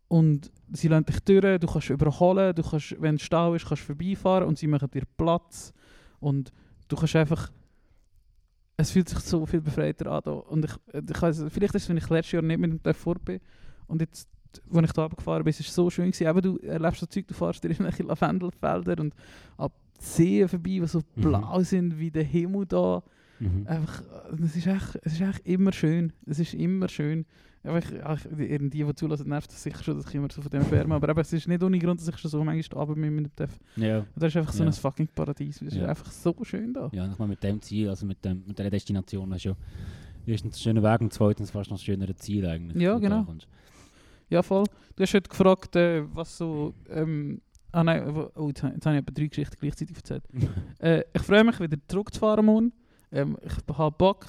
Und sie lassen dich durch, du kannst überholen, du kannst, wenn es Stau ist, kannst du vorbeifahren und sie machen dir Platz. Und du kannst einfach, es fühlt sich so viel befreiter an. Da. Und ich, ich weiss, vielleicht ist es, wenn ich letztes Jahr nicht mit dem TÜV bin. Und jetzt, als ich da gefahren bin, ist es so schön gewesen. Eben, du erlebst so Zeug, du fährst durch irgendwelche Lavendelfelder und ab Seen vorbei, die so Mhm. blau sind wie der Himmel da. Mhm. Einfach, es ist echt, es ist echt immer schön. Es ist immer schön. Einfach, ach, die, die, zulassen, nervt es sicher schon, dass ich immer so von dem schwärme. Aber eben, es ist nicht ohne Grund, dass ich schon so manchmal bin mit dem TÜV. Ja. Das ist einfach so Ja. ein fucking Paradies. Es ist Ja. einfach so schön da. Ja, nochmal mit dem Ziel, also mit, dem, mit dieser Destination ist ja erstens ein schöner Weg und zweitens fast noch ein schöneres Ziel eigentlich. Ja, du genau. Ja, voll. Du hast heute gefragt, äh, was so. Ähm, ah nein, oh, jetzt, habe ich etwa drei Geschichten gleichzeitig erzählt. äh, ich freue mich wieder zurückzufahren morgen. Ähm, ich habe Bock.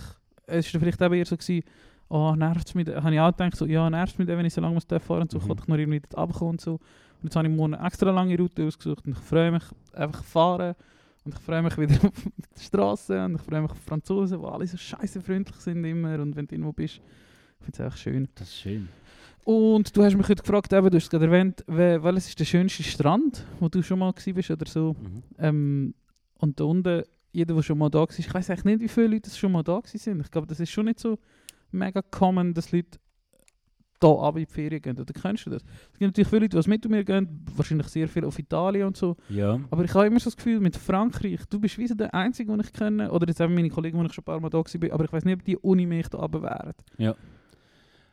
Es war vielleicht eben eher so, gewesen, oh, nervt es mich. Habe ich auch gedacht, so, ja, nervt es mich, wenn ich so lange muss fahren und so, Mhm. kann ich noch irgendwie runterkommen und so. Und jetzt habe ich morgen eine extra lange Route ausgesucht und ich freue mich einfach fahren. Und ich freue mich wieder auf die Straße und ich freue mich auf die Franzosen, die alle so scheiße freundlich sind immer. Und wenn du irgendwo bist, ich finde es einfach schön. Das ist schön. Und du hast mich heute gefragt, eben, du hast es gerade erwähnt, wel- welches ist der schönste Strand, wo du schon mal gewesen bist oder so. Mhm. Ähm, und da unten, jeder, der schon mal da war, ich weiß eigentlich nicht, wie viele Leute schon mal da sind. Ich glaube, das ist schon nicht so mega common, dass Leute da ab in die Ferien gehen. Oder kennst du das? Es gibt natürlich viele Leute, die mit mir gehen, wahrscheinlich sehr viel auf Italien und so. Ja. Aber ich habe immer so das Gefühl, mit Frankreich, du bist wie so der Einzige, den ich kenne, oder jetzt eben meine Kollegen, die ich schon ein paar Mal da war, aber ich weiß nicht, ob die Uni mich da runter wären. Ja.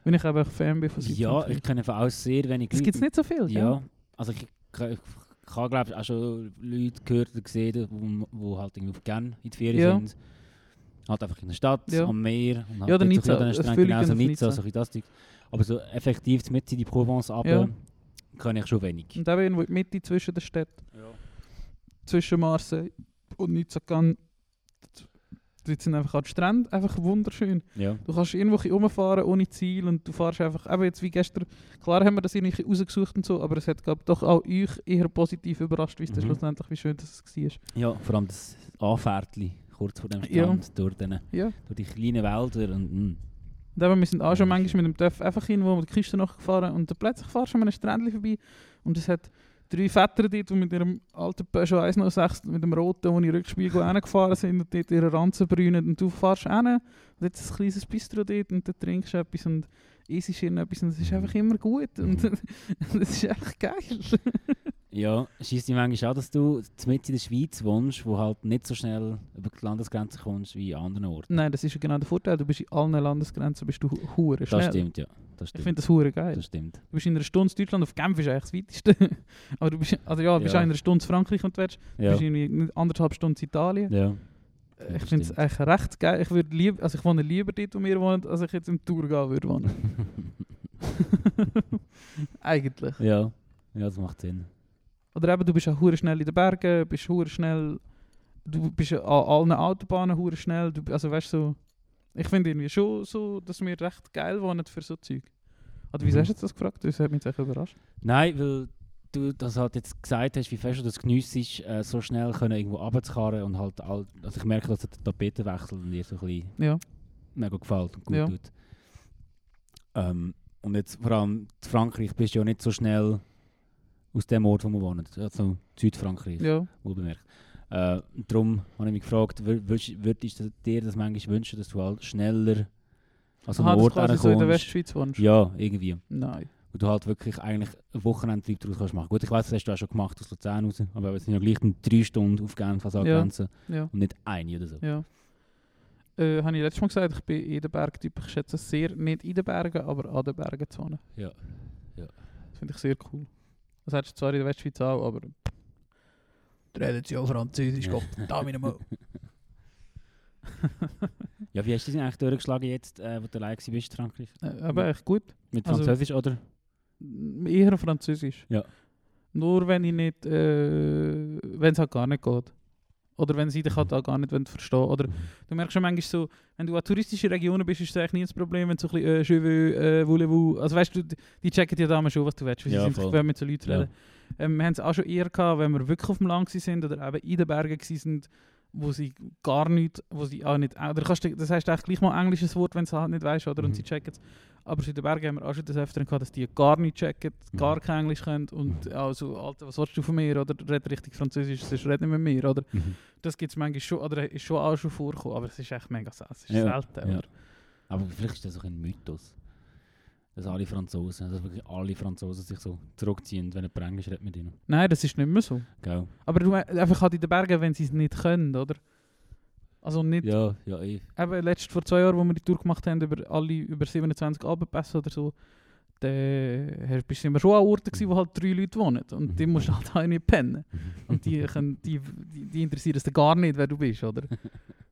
Wenn ich eben Fan bin von Ja, Südfrankreich. ich kenne von aus sehr wenig Es gibt es nicht so viel, gell? Ja, also ich, ich, ich habe glaube ich auch schon Leute gehört oder gesehen, die wo halt irgendwie gerne in die Ferien Ja. sind. Halt einfach in der Stadt, Ja. am Meer. Und halt Ja, oder nicht Nizza, So Strand, genau, so dann auf Nizza, so das Ding. Aber so effektiv mit in die Provence ab, Ja. kann ich schon wenig. Und eben irgendwo in der Mitte zwischen den Städten, zwischen Marseille und Nizza kann, dort sind einfach die Strände einfach wunderschön. Ja. Du kannst irgendwo rumfahren ohne Ziel und du fährst einfach, eben jetzt wie gestern, klar haben wir das irgendwie rausgesucht und so, aber es hat glaub, doch auch euch eher positiv überrascht, wie es Mhm. schlussendlich, wie schön das war. ja, vor allem das Anfährtli kurz vor dem Ja. Strand, durch, den, Ja. durch die kleinen Wälder. Und, mm. Und eben, wir sind auch schon Ja, manchmal mit dem TÜV einfach irgendwo mit der Küste nachgefahren und dann plötzlich fahrst du an einem Strändchen vorbei und es hat drei Väter dort, die mit ihrem alten Peugeot 106 mit dem roten ohne Rückspiegel hingefahren sind und dort ihre Ranzen brünen und du fährst hin und jetzt ein kleines Bistro dort und dann trinkst du etwas und isst irgendetwas und es ist Mhm. einfach immer gut und Mhm. das ist echt geil. Ja, schießt dich manchmal auch, dass du mit in der Schweiz wohnst, wo halt nicht so schnell über die Landesgrenze kommst wie an anderen Orten. Nein, das ist ja genau der Vorteil, du bist in allen Landesgrenzen bist du hu- hure schnell. Das stimmt, ja. Das Ich stimmt. finde das hure geil. das stimmt. Du bist in einer Stunde in Deutschland, auf Genf ist eigentlich das weiteste. Aber du bist, also ja, du bist Ja. in einer Stunde in Frankreich und du Ja. bist nicht anderthalb Stunden in Italien. ja. Äh, Ja, ich finde es eigentlich recht geil. Ich würde lieb, also ich wohne lieber dort, wo wir wohnen, als ich jetzt im Thurgau würde wohnen. eigentlich. ja. ja, das macht Sinn. Oder eben, du bist auch hure schnell in den Bergen, bist hure schnell, du bist an allen Autobahnen hure schnell. Du, also weißt du, so, ich finde irgendwie schon so, dass wir recht geil wohnen für so Zeug. Oder wieso Mhm. hast du das gefragt? Das hat mich jetzt überrascht. Nein, weil du das halt jetzt gesagt hast, wie fest du das geniessest, äh, so schnell können irgendwo runterzukarren und halt all, also ich merke, dass der Tapetenwechsel dir so ein bisschen Ja. mega gefällt und gut Ja. tut. Ähm, und jetzt vor allem in Frankreich bist du ja nicht so schnell aus dem Ort, wo wir wohnen, also Südfrankreich, Ja. wohlbemerkt. Äh, darum habe ich mich gefragt, wür- würdest würdest du dir das manchmal wünschen, dass du halt schneller an so Aha, Ort du quasi so in der? Westschweiz wohnst? Ja, irgendwie. Nein. Wo du halt wirklich eigentlich einen Wochenendtrip daraus kannst machen. Gut, ich weiß, das hast du auch schon gemacht aus Luzern raus, aber es sind ja gleich drei Stunden auf Genf als Grenze Ja. und nicht eine oder so. Ja. Äh, habe ich letztes Mal gesagt, ich bin in den Bergtyp. Ich schätze es sehr, nicht in den Bergen, aber an den Bergen zu wohnen. Ja. Ja. Das finde ich sehr cool. Das hättest du zwar in der Westschweiz auch, aber... Redet sie auch Französisch, Gott, da meine Mo. Ja, wie hast du dich eigentlich durchgeschlagen jetzt, äh, wo du allein warst in Frankreich? Äh, aber echt gut. Mit Also- Französisch oder? M- Eher Französisch. Ja. Nur wenn ich nicht... Äh, wenn es halt gar nicht geht. Oder wenn sie dich halt auch gar nicht verstehen Oder du merkst schon manchmal so, wenn du an touristischen Regionen bist, ist das eigentlich nie das Problem, wenn du so ein bisschen äh, «Je veux, äh, voulez-vous...» Also weißt du, die, checken dir damals schon, was du willst, weil Ja, sie sind gewöhnt, mit so Leuten Ja. reden. Ähm, wir haben es auch schon eher gehabt, wenn wir wirklich auf dem Land sind oder eben in den Bergen sind, wo sie gar nicht, wo sie auch nicht, oder kannst du, das heißt eigentlich gleich mal ein englisches Wort, wenn du es halt nicht weißt, oder, und Mhm. sie checken es. Aber in den Bergen haben wir auch schon das öfter gehabt, dass die gar nicht checken, Mhm. gar kein Englisch können und Mhm. auch so, Alter, was willst du von mir, oder red richtig Französisch, sonst red nicht mit mir, oder? Mhm. Das gibt es manchmal schon, oder ist schon auch schon vorgekommen, aber es ist echt mega. Es ist Ja, selten. ja. Aber vielleicht ist das auch ein Mythos. Dass alle Franzosen, dass wirklich alle Franzosen sich so zurückziehen, wenn jemand Englisch redet mit ihnen. Nein, das ist nicht mehr so. Gell? Aber du, äh, einfach halt in den Bergen, wenn sie es nicht können, oder? Also nicht, Ja, ja, eh. eben letzt vor zwei Jahren, wo wir die Tour gemacht haben, über alle über 27 Abendpässe oder so, da hast- bist du immer schon an Orten gewesen, wo halt drei Leute wohnen. Und die Mhm. musst du halt auch nicht pennen. Und die, können, die, die, die interessieren es dann gar nicht, wer du bist, oder?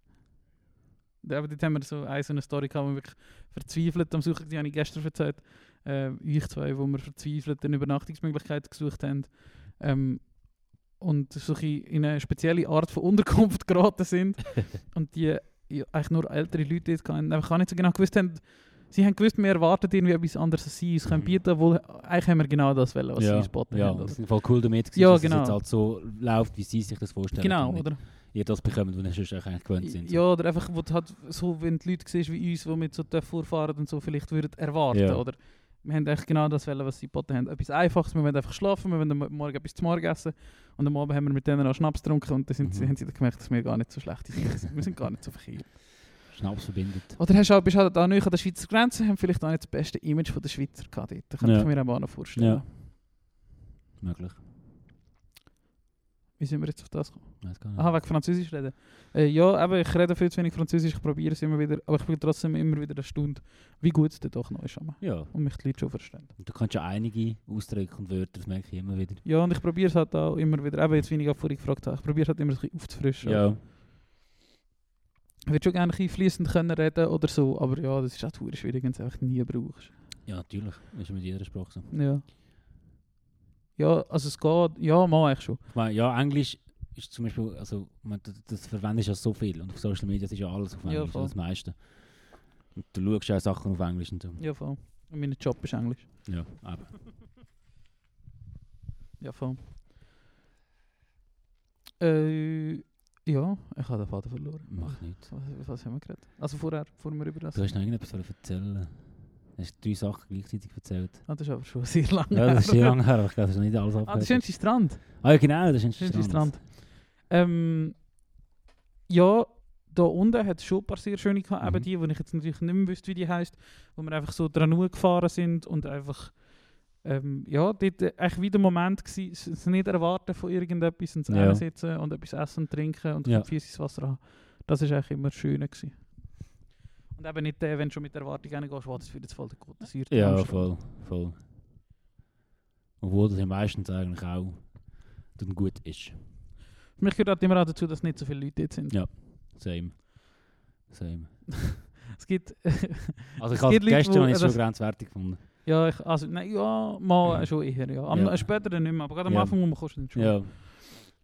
Ja, Aber dort haben wir so eine, so eine Story gehabt, wo wir wirklich verzweifelt am Suchen, die habe ich gestern erzählt, äh, ich zwei, wo wir verzweifelt eine Übernachtungsmöglichkeit gesucht haben. Ähm, und so in eine spezielle Art von Unterkunft geraten sind. und die ja, eigentlich nur ältere Leute jetzt hatten, einfach auch nicht so genau gewusst haben, sie haben gewusst, wir erwarten irgendwie etwas anderes, als sie uns können Mhm. bieten obwohl eigentlich haben wir genau das wollen, was sie ja, uns geboten ja, haben. es Oder? sind voll cool damit, gewesen, Ja, dass genau. es jetzt halt so läuft, wie sie sich das vorstellen. Genau, und nicht oder? Ihr das bekommen, was sie sonst eigentlich gewöhnt sind. Ja, oder einfach, wo halt so, wenn die Leute siehst wie uns, die mit so vorfahren und so, vielleicht würden erwarten, Ja. oder? Wir haben echt genau das wollen, was sie geboten haben. Etwas Einfaches, wir wollen einfach schlafen, wir wollen Morgen etwas zum Morgen essen und am Abend haben wir mit denen auch Schnaps getrunken und dann sind Mhm. haben sie dann gemerkt, dass wir gar nicht so schlecht sind. wir sind gar nicht so verkehrt. Schnaps verbindet. Oder hast du auch, bist halt auch nicht an der Schweizer Grenze, haben vielleicht auch nicht das beste Image von der Schweizer gehabt dort. Das kann Ja. ich mir auch noch vorstellen. Ja. Möglich. Wie sind wir jetzt auf das gekommen? Weiß gar nicht. Aha, wegen Französisch reden. Äh, ja, aber ich rede viel zu wenig Französisch, ich probiere es immer wieder, aber ich bin trotzdem immer wieder eine Stunde, wie gut es denn doch noch ist. Ja, Und mich die Leute schon verstehen. und du kannst ja einige Ausdrücke und Wörter, das merke ich immer wieder. Ja, und ich probiere es halt auch immer wieder, eben jetzt, wie ich auch vorhin gefragt habe, ich probiere es halt immer ein bisschen aufzufrischen. Ja, Ich würde schon gerne ein bisschen fließend können reden oder so, aber ja, das ist auch schwierig, wenn du es einfach nie brauchst. ja natürlich. Das ist mit jeder Sprache so. Ja. Ja, also es geht, ja, mal eigentlich schon. Ich meine, ja, Englisch ist zum Beispiel, also man, das, das verwendest ja so viel und auf Social Media ist ja alles auf Ja, Englisch, voll. das meiste. Und du schaust ja auch Sachen auf Englisch und so. Ja, voll. Und mein Job ist Englisch. Ja, eben. Ja, voll. Äh, ja, ich habe den Vater verloren. Macht nichts. Was, was haben wir geredet? Also vorher, bevor wir über das... Du hast noch irgendetwas erzählen. Du hast drei Sachen gleichzeitig erzählt. Ah, das ist aber schon sehr lange Ja, das ist sehr lange her, aber ich glaube, das ist noch nicht alles Ah, der abgehört. schönste Strand. Ah ja, genau, ein Schönste Strand. Strand. Ähm, ja, da unten hat es schon ein paar sehr schöne gehabt. Eben Mhm. die, wo ich jetzt natürlich nicht mehr wüsste, wie die heisst. Wo wir einfach so dran gefahren sind und einfach... Ähm, ja, dort eigentlich wieder Moment s- es nicht erwarten von irgendetwas und Ja. sitzen und etwas essen und trinken und Ja. ins Wasser haben. Das ist eigentlich immer schön gewesen. Und eben nicht der, wenn du schon mit Erwartung reingehst, wow, das wird jetzt voll der gute Siert. Ja, voll, voll. Obwohl das ja meistens eigentlich auch dann gut ist. Mich gehört halt immer auch dazu, dass nicht so viele Leute dort sind. Ja. Same. Same. Es gibt... Also ich habe gestern wo es schon das- grenzwertig gefunden. Ja, ich, also, nein, ja, mal schon eher, ja. Am, Ja. Später dann nicht mehr, aber gerade am Ja. Anfang muss man kosten schon. Ja.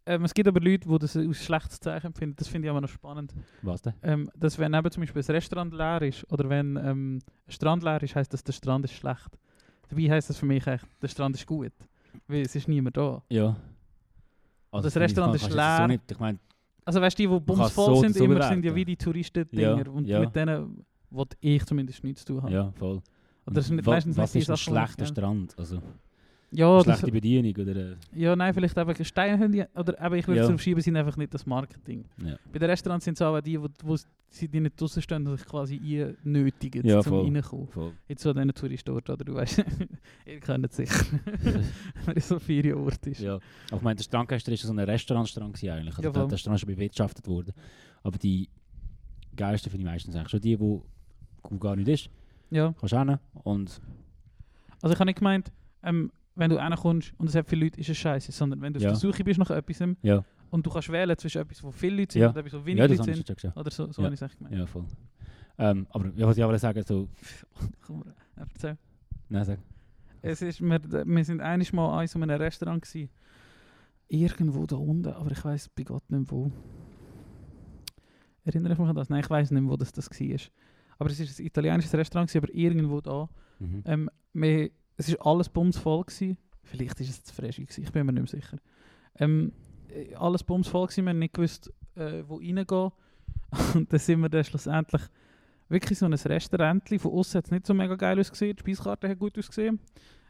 Ähm, es gibt aber Leute, die das als schlechtes Zeichen empfinden. Das finde ich aber noch spannend. Was denn? Ähm, dass wenn eben zum Beispiel ein Restaurant leer ist oder wenn ähm, ein Strand leer ist, heisst das, der Strand ist schlecht. Dabei heisst das für mich echt, der Strand ist gut. Weil es ist niemand da. Ja. das finde ich, Restaurant ist so leer. nicht- Ich meine, Also weißt du, die, die bumsvoll so- sind, so immer sind ja wie die Touristendinger. Ja, Und ja. mit denen wollte ich zumindest nichts zu tun haben. ja, voll. Oder das sind meistens was ist ein schlechter Strand? Also, Ja, das, schlechte Bedienung oder... Äh, ja, nein, vielleicht eben Steinhunde, oder eben, ich würde Ja. es darauf sind einfach nicht das Marketing. ja. Bei den Restaurants sind es auch die, wo, wo sie die nicht draussen stehen und sich quasi nötigen, Ja, zum voll. reinkommen. Voll. Jetzt so diesen Touristort, oder du weißt, ihr kennt es sicher, wenn es so viel Ort ist. Ja. Aber ich meine, der Strand gestern war so ein Restaurantstrand eigentlich. Also Ja, der, der Strand ist schon bewirtschaftet worden. Aber die geilsten finde ich meistens eigentlich schon die, wo, wo gar nicht ist. Ja, Kannst hin und also ich habe nicht gemeint, ähm, wenn du reinkommst und es hat viele Leute, ist es scheiße, sondern wenn du auf Ja. der Suche bist nach etwas ja. und du kannst wählen zwischen etwas, wo viele Leute sind Ja. und etwas, wo wenig ja, das Leute sind, gesagt. oder so, so Ja. habe ich es echt gemeint. Ja, voll. Ähm, aber ja, was ich aber sagen, so... Komm, äh, erzähl. Nein, sag. Es ist, wir, wir sind einiges Mal so einem Restaurant gewesen. Irgendwo da unten, aber ich weiß bei Gott nicht wo. Erinnere ich mich an das? Nein, ich weiß nicht wo das, das war. Aber es ist ein italienisches Restaurant, gewesen, aber irgendwo da. Mhm. Ähm, wir, es war alles bumsvoll. Gewesen. Vielleicht war es zu fresh, gewesen, ich bin mir nicht mehr sicher. Ähm, äh, alles bumsvoll gewesen, wir haben nicht gewusst, äh, wo reingehen. Und dann sind wir dann schlussendlich wirklich so ein Restaurant. Von außen hat es nicht so mega geil ausgesehen, die Speiskarte hat gut ausgesehen.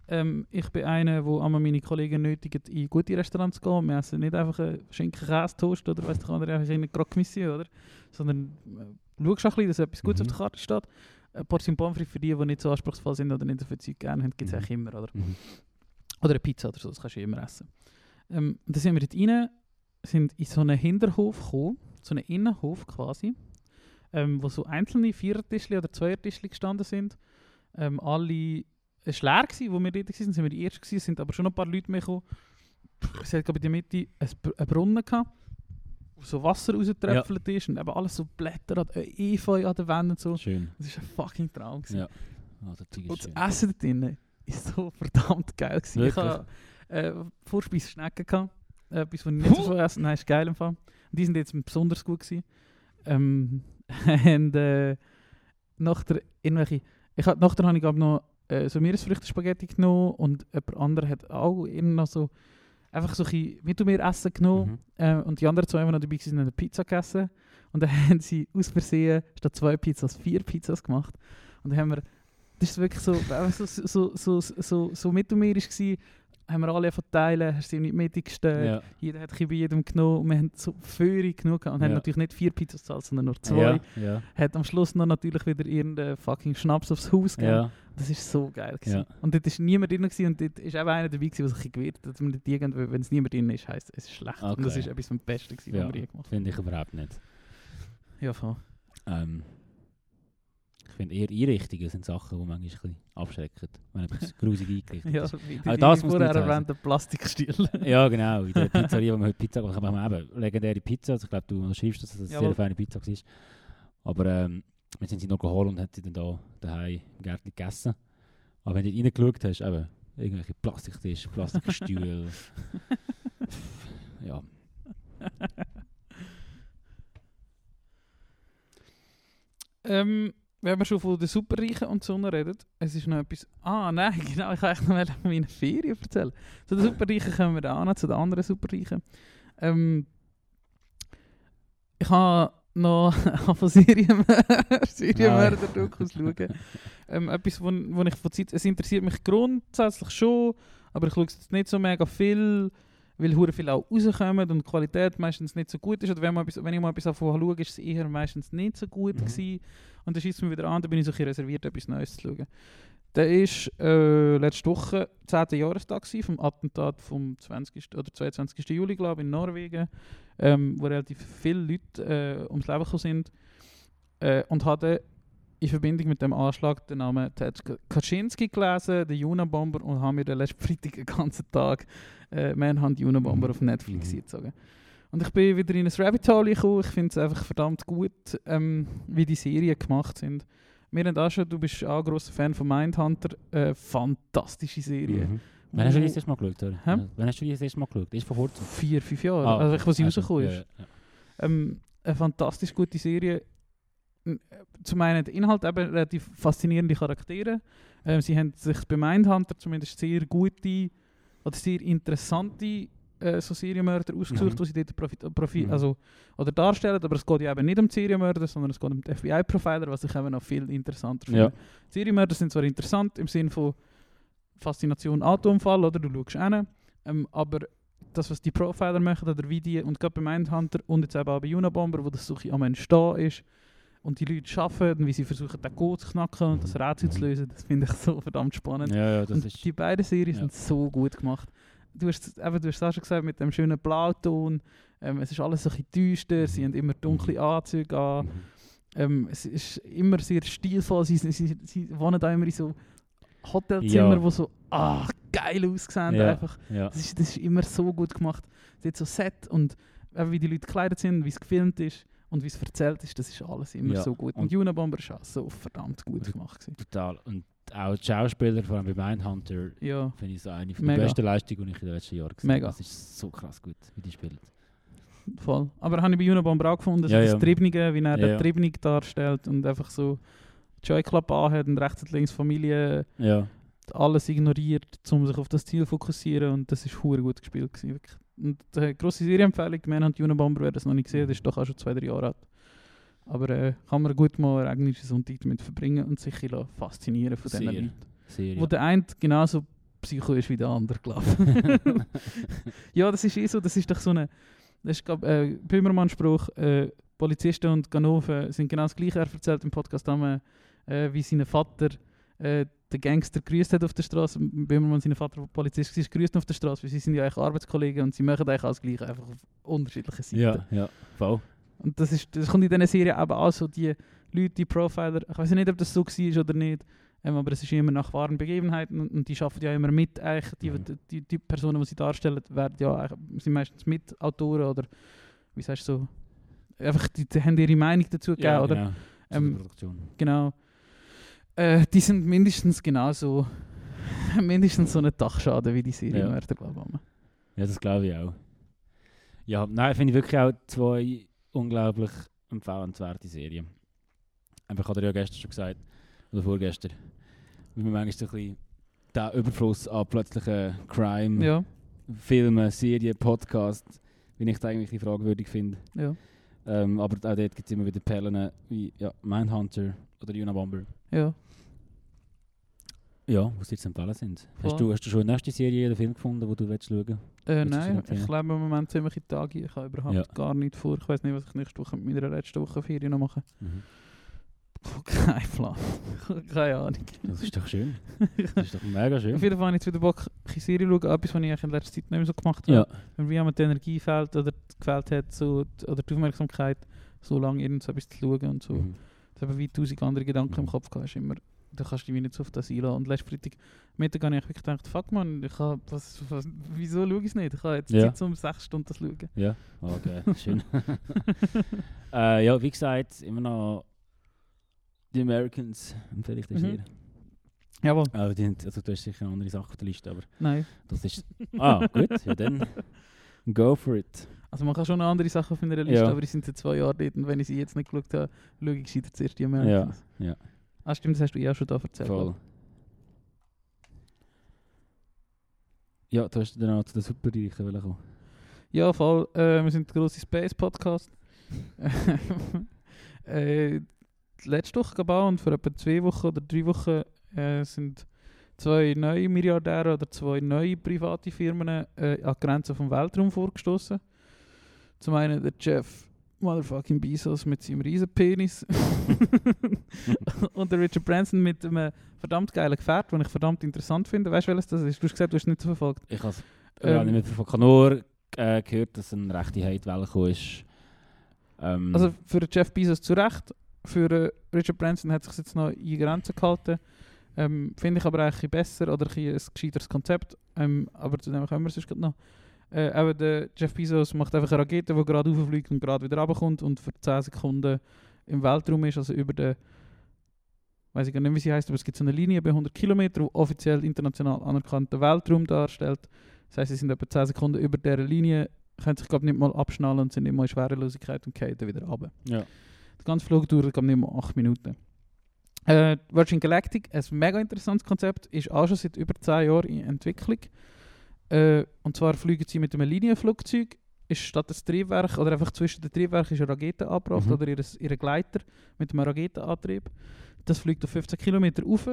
Ähm, ich bin einer, der einmal meine Kollegen nötigt, in gute Restaurants zu gehen. Wir essen nicht einfach einen Schinken-Käse-Toast oder weiss ich oder einfach in eine Croque Monsieur, oder? Sondern äh, schaust auch ein bisschen, dass etwas Gutes Mhm. auf der Karte steht. Eine Portion Pommes für die, die nicht so anspruchsvoll sind oder nicht so viel Zeug gerne haben, gibt es Mhm. eigentlich immer, oder? Mhm. Oder eine Pizza oder so, das kannst du immer essen. Ähm, dann sind wir dort rein, sind in so einen Hinterhof gekommen, so einen Innenhof quasi, ähm, wo so einzelne Vierertischli oder Zweiertischli gestanden sind. Ähm, alle, es war leer, gewesen, wo wir dort waren, sind wir die Ersten gewesen, es sind aber schon ein paar Leute mehr gekommen. Es hat ich, in der Mitte ein einen Brunnen gehabt, so Wasser rausgetröpfelt ist und eben alles so Blätter, an- äh, Efeu an den Wänden und so. Schön. Das war ein fucking Traum. Gewesen. Ja. Oh, Und das. Essen dort drinnen ist so verdammt geil. Gewesen. Ich habe äh, Vorspeise Schnecken gehabt. Etwas, was ich nicht so viel esse. Nein, ist geil im Fall. Und die sind jetzt besonders gut gewesen. Ähm, und äh, nachher irgendwelche... Ich hab, nachher habe ich noch äh, so Meeresfrüchte-Spaghetti genommen und jemand anderer hat auch irgend noch so... Einfach so ein bisschen Mittelmeeressen genommen. Mhm. Äh, und die anderen zwei, die noch dabei waren, haben eine Pizza gegessen. Und dann haben sie aus Versehen statt zwei Pizzas vier Pizzas gemacht. Und dann haben wir, das ist wirklich so, so, so, so, so, so, so mittelmeerisch gewesen, haben wir alle verteilen, hast sie in die Mitte gestellt, Ja. jeder hat bei jedem genommen und wir haben so Führung genug gehabt und haben Ja. natürlich nicht vier Pizzas gezahlt, sondern nur zwei. Ja, ja, Hat am Schluss noch natürlich wieder irgendeinen fucking Schnaps aufs Haus gegeben. ja. Das ist so geil gewesen. Und dort war niemand drin gewesen und dort ist eben einer dabei gewesen, der sich gewehrt hat, dass man nicht irgendwie, wenn es niemand drin ist, heisst es ist schlecht. Und das Okay. ist etwas vom Besten gewesen, was wir je gemacht Finde ich überhaupt nicht. haben. Ja, voll. Ähm, finde eher Einrichtungen sind Sachen, die manchmal ein bisschen abschrecken, wenn etwas grusig eingerichtet Ja, ist. Auch das muss heißen. erwähnten Plastikstil. Ja, genau. In der Pizzeria, wo wir heute Pizza gemacht haben, haben wir eben legendäre Pizza. Also ich glaube, du schreibst, dass das eine sehr feine Pizza war. Aber ähm, wir sind sie noch geholt und haben sie dann da daheim im Gärtchen gegessen. Aber wenn du reingeschaut hast, eben, irgendwelche Plastiktische, Plastikstühle. ja. ähm, wenn wir schon von den Superreichen und so reden, es ist noch etwas... Ah, nein, genau, ich wollte eigentlich noch von meinen Ferien erzählen. Zu den Superreichen kommen wir noch, zu den anderen Superreichen. Ähm, ich habe noch von Serienmörder, Serienmörder-Dokus schauen. Ähm, etwas, wo, wo ich von Zeit... Es interessiert mich grundsätzlich schon, aber ich schaue es jetzt nicht so mega viel, weil hure viel auch rauskommen und die Qualität meistens nicht so gut ist. Oder wenn, man wenn ich mal etwas davon schaue, ist es eher meistens nicht so gut Mhm. gewesen. Und dann schießt es mir wieder an, dann bin ich so ein reserviert, etwas Neues zu schauen. Der ist äh, letzte Woche 10. Jahrestag gewesen, vom Attentat vom 20. oder 22. Juli, glaube in Norwegen, ähm, wo relativ viele Leute äh, ums Leben gekommen sind. Äh, und hatte in Verbindung mit dem Anschlag den Namen Ted Kaczynski gelesen, der Unabomber, und haben mir den letzten Freitag den ganzen Tag äh, Manhunt Unabomber Mhm. auf Netflix Mhm. gezogen. Und ich bin wieder in ein Rabbit Hole gekommen. Ich finde es einfach verdammt gut, ähm, wie die Serien gemacht sind. Wir haben auch schon, du bist auch ein grosser Fan von Mindhunter. Äh, fantastische Serie. Mhm. Wann hast du die das erste Mal geschaut? Oder? Hä? Wann hast du die das erste Mal geschaut? Ist vor kurzem. Vier, fünf Jahre. Ah, also, ich, was sie also, rausgekommen ja, ist. ja. Ähm, eine fantastisch gute Serie. Äh, Zum einen der Inhalt, eben relativ faszinierende Charaktere. Ähm, sie haben sich bei Mindhunter zumindest sehr gute oder sehr interessante äh, so Serienmörder ausgesucht, Mhm. die sie dort profi profi Mhm. also, oder darstellen. Aber es geht ja eben nicht um Serienmörder, sondern es geht um den FBI-Profiler, was ich eben noch viel interessanter finde. Ja. Serienmörder sind zwar interessant im Sinne von Faszination Atomfall, oder? Du schaust hin. Ähm, aber das, was die Profiler machen, oder wie die, und gerade bei Mindhunter und jetzt eben auch bei Unabomber, wo das so am Entstehen ist, und die Leute arbeiten wie sie versuchen, den Code zu knacken und das Rätsel zu lösen, das finde ich so verdammt spannend. Ja, ja, das und ist. die beiden Serien ja. sind so gut gemacht. Du hast, eben, du hast es auch schon gesagt, mit dem schönen Blauton, ähm, es ist alles so ein bisschen düster, sie haben immer dunkle Anzüge an, Mhm. ähm, es ist immer sehr stilvoll, sie, sie, sie, wohnen da immer in so Hotelzimmer, Ja. wo so ah, geil aussehen Ja. einfach. Ja. Das ist, das ist immer so gut gemacht. Dort so Set und eben, wie die Leute gekleidet sind, wie es gefilmt ist und wie es erzählt ist, das ist alles immer Ja. so gut. Und, Und- Unabomber ist auch so verdammt gut gemacht. Gewesen. Total. Und auch die Schauspieler, vor allem bei Mindhunter, Ja, finde ich so eine von der besten Leistungen, die ich in den letzten Jahren gesehen Mega. habe. Das ist so krass gut, wie die spielen. voll. Aber habe ich bei Unabomber auch gefunden, Ja, das ja. Triebnige, wie er Ja, den. Triebnig darstellt und einfach so Joy Club anhat und rechts und links Familie alles ignoriert, um sich auf das Ziel zu fokussieren und das ist hure gut gespielt gewesen, wirklich. Und äh, grosse Serienempfehlung, Manhunt Unabomber, wer das noch nicht gesehen hat, ist doch auch schon zwei, drei Jahre alt. Aber äh, kann man gut mal einen englischen Sonntag damit verbringen und sich ein faszinieren von diesen. Leuten. Sehr. Wo der eine genauso psycho ist wie der andere, glaube ja, das ist eh so, das ist doch so eine, das ist glaub, äh, Böhmermann-Spruch, äh, Polizisten und Ganoven sind genau das gleiche, er erzählt im Podcast einmal, äh, wie sein Vater äh, den Gangster grüßt hat auf der Straße. Böhmermann, sein Vater, der Polizist war, grüßt auf der Straße, weil sie sind ja eigentlich Arbeitskollegen und sie machen eigentlich auch das Gleiche, einfach auf unterschiedlichen Seiten. ja, ja, voll. Und das, ist, das kommt in dieser Serie eben auch so, die Leute, die Profiler, ich weiß nicht, ob das so war oder nicht, ähm, aber es ist immer nach wahren Begebenheiten und, und die arbeiten ja immer mit, eigentlich, die, Mhm. die, die, die Personen, die sie darstellen, werden ja sind meistens Mitautoren oder, wie sagst du so, einfach, die, die haben ihre Meinung dazu gegeben, oder? Genau. Der Ähm, Produktion. Genau. Äh, die sind mindestens genauso, mindestens so eine Dachschaden wie die Serienmörder, glaube ich. Ja, das glaube ich auch. Ja, nein, finde ich wirklich auch zwei unglaublich empfehlenswerte Serien. Einfach hat er ja gestern schon gesagt, oder vorgestern, wie man manchmal so ein bisschen den Überfluss an plötzlichen Crime, Ja, Filmen, Serien, Podcasts, wie ich das eigentlich fragwürdig finde. ja, Ähm, aber auch dort gibt es immer wieder Perlen wie ja, Mindhunter oder Unabomber. ja. Ja, was dir zu empfehlen sind. Hast du, hast du schon eine nächste Serie oder Film gefunden, wo du willst schauen Äh, sie nein, ich lebe im Moment ziemlich in Tage. Ich habe überhaupt Ja. gar nicht vor. Ich weiß nicht, was ich nächste Woche mit meiner letzten Woche Ferien noch mache. Mhm. Kein Plan. Keine Ahnung. Das ist doch schön. Das ist doch mega schön. Auf jeden Fall habe ich jetzt wieder Bock, eine Serie zu schauen. Etwas, was ich in letzter Zeit nicht mehr so gemacht habe. Ja, Wenn einmal die Energie fehlt oder gefällt hat, so, oder die Aufmerksamkeit, so lange irgendetwas zu schauen und so. Mhm. Ich habe wie tausend andere Gedanken im Mhm. Kopf gehabt. Ist immer, da kannst du dich nicht so auf das einlassen. Und letzten Freitag Mittag habe ich wirklich gedacht, fuck man, ich habe, was, was, wieso schaue ich es nicht? Ich habe jetzt Ja. Zeit, um sechs Stunden zu schauen. Ja, okay, schön. äh, ja, wie gesagt, immer noch die Americans empfehle ich dir Mhm. sehr. Jawohl. Also, die, haben- also du hast sicher eine andere Sache auf der Liste, aber Nein. das ist... Ah, gut, ja dann go for it. Also man kann schon noch andere Sachen auf meiner Liste, Ja. aber ich sind seit zwei Jahren dort und wenn ich sie jetzt nicht geschaut habe, schaue ich gescheiter zuerst die Americans. ja. Ah stimmt, das hast du ja auch schon da erzählt. Voll. Ja, du hast dann auch zu den Superreichen kommen. Ja, voll. Äh, wir sind der grosse Space-Podcast. äh, letzte Woche gebaut und vor etwa zwei Wochen oder drei Wochen äh, sind zwei neue Milliardäre oder zwei neue private Firmen äh, an die Grenzen vom Weltraum vorgestoßen. Zum einen der Jeff Motherfucking Bezos mit seinem riesen Penis und der Richard Branson mit einem verdammt geilen Gefährt, das ich verdammt interessant finde. Weißt du, welches das ist? Du hast gesagt, du hast nicht verfolgt. Ich habe Ähm, ähm, nicht mehr von nur äh, gehört, dass eine rechte gekommen ist. Ähm, Also für den Jeff Bezos zu Recht, für äh, Richard Branson hat sich jetzt noch in Grenzen gehalten. Ähm, Finde ich aber eigentlich besser oder ein, ein gescheiteres Konzept. Ähm, aber zu dem kommen wir sonst noch. Äh, aber der Jeff Bezos macht einfach eine Rakete, die gerade rauffliegt und gerade wieder runterkommt und für 10 Sekunden im Weltraum ist, also über den weiß ich gar nicht, wie sie heißt, aber es gibt so eine Linie bei 100 Kilometer, die offiziell international anerkannten Weltraum darstellt. Das heißt, sie sind etwa 10 Sekunden über dieser Linie, können sich glaube nicht mal abschnallen und sind immer in Schwerelosigkeit und fallen wieder runter. ja. Der ganze Flug dauert glaub, nicht mal 8 Minuten. Äh, Virgin Galactic, ein mega interessantes Konzept, ist auch schon seit über 10 Jahren in Entwicklung. Äh, und zwar fliegen sie mit einem Linienflugzeug, ist statt des Triebwerk oder einfach zwischen den Triebwerken ist eine Rakete angebracht Mhm. oder ihr, ihr Gleiter mit einem Raketenantrieb. Das fliegt auf 15 Kilometer rauf,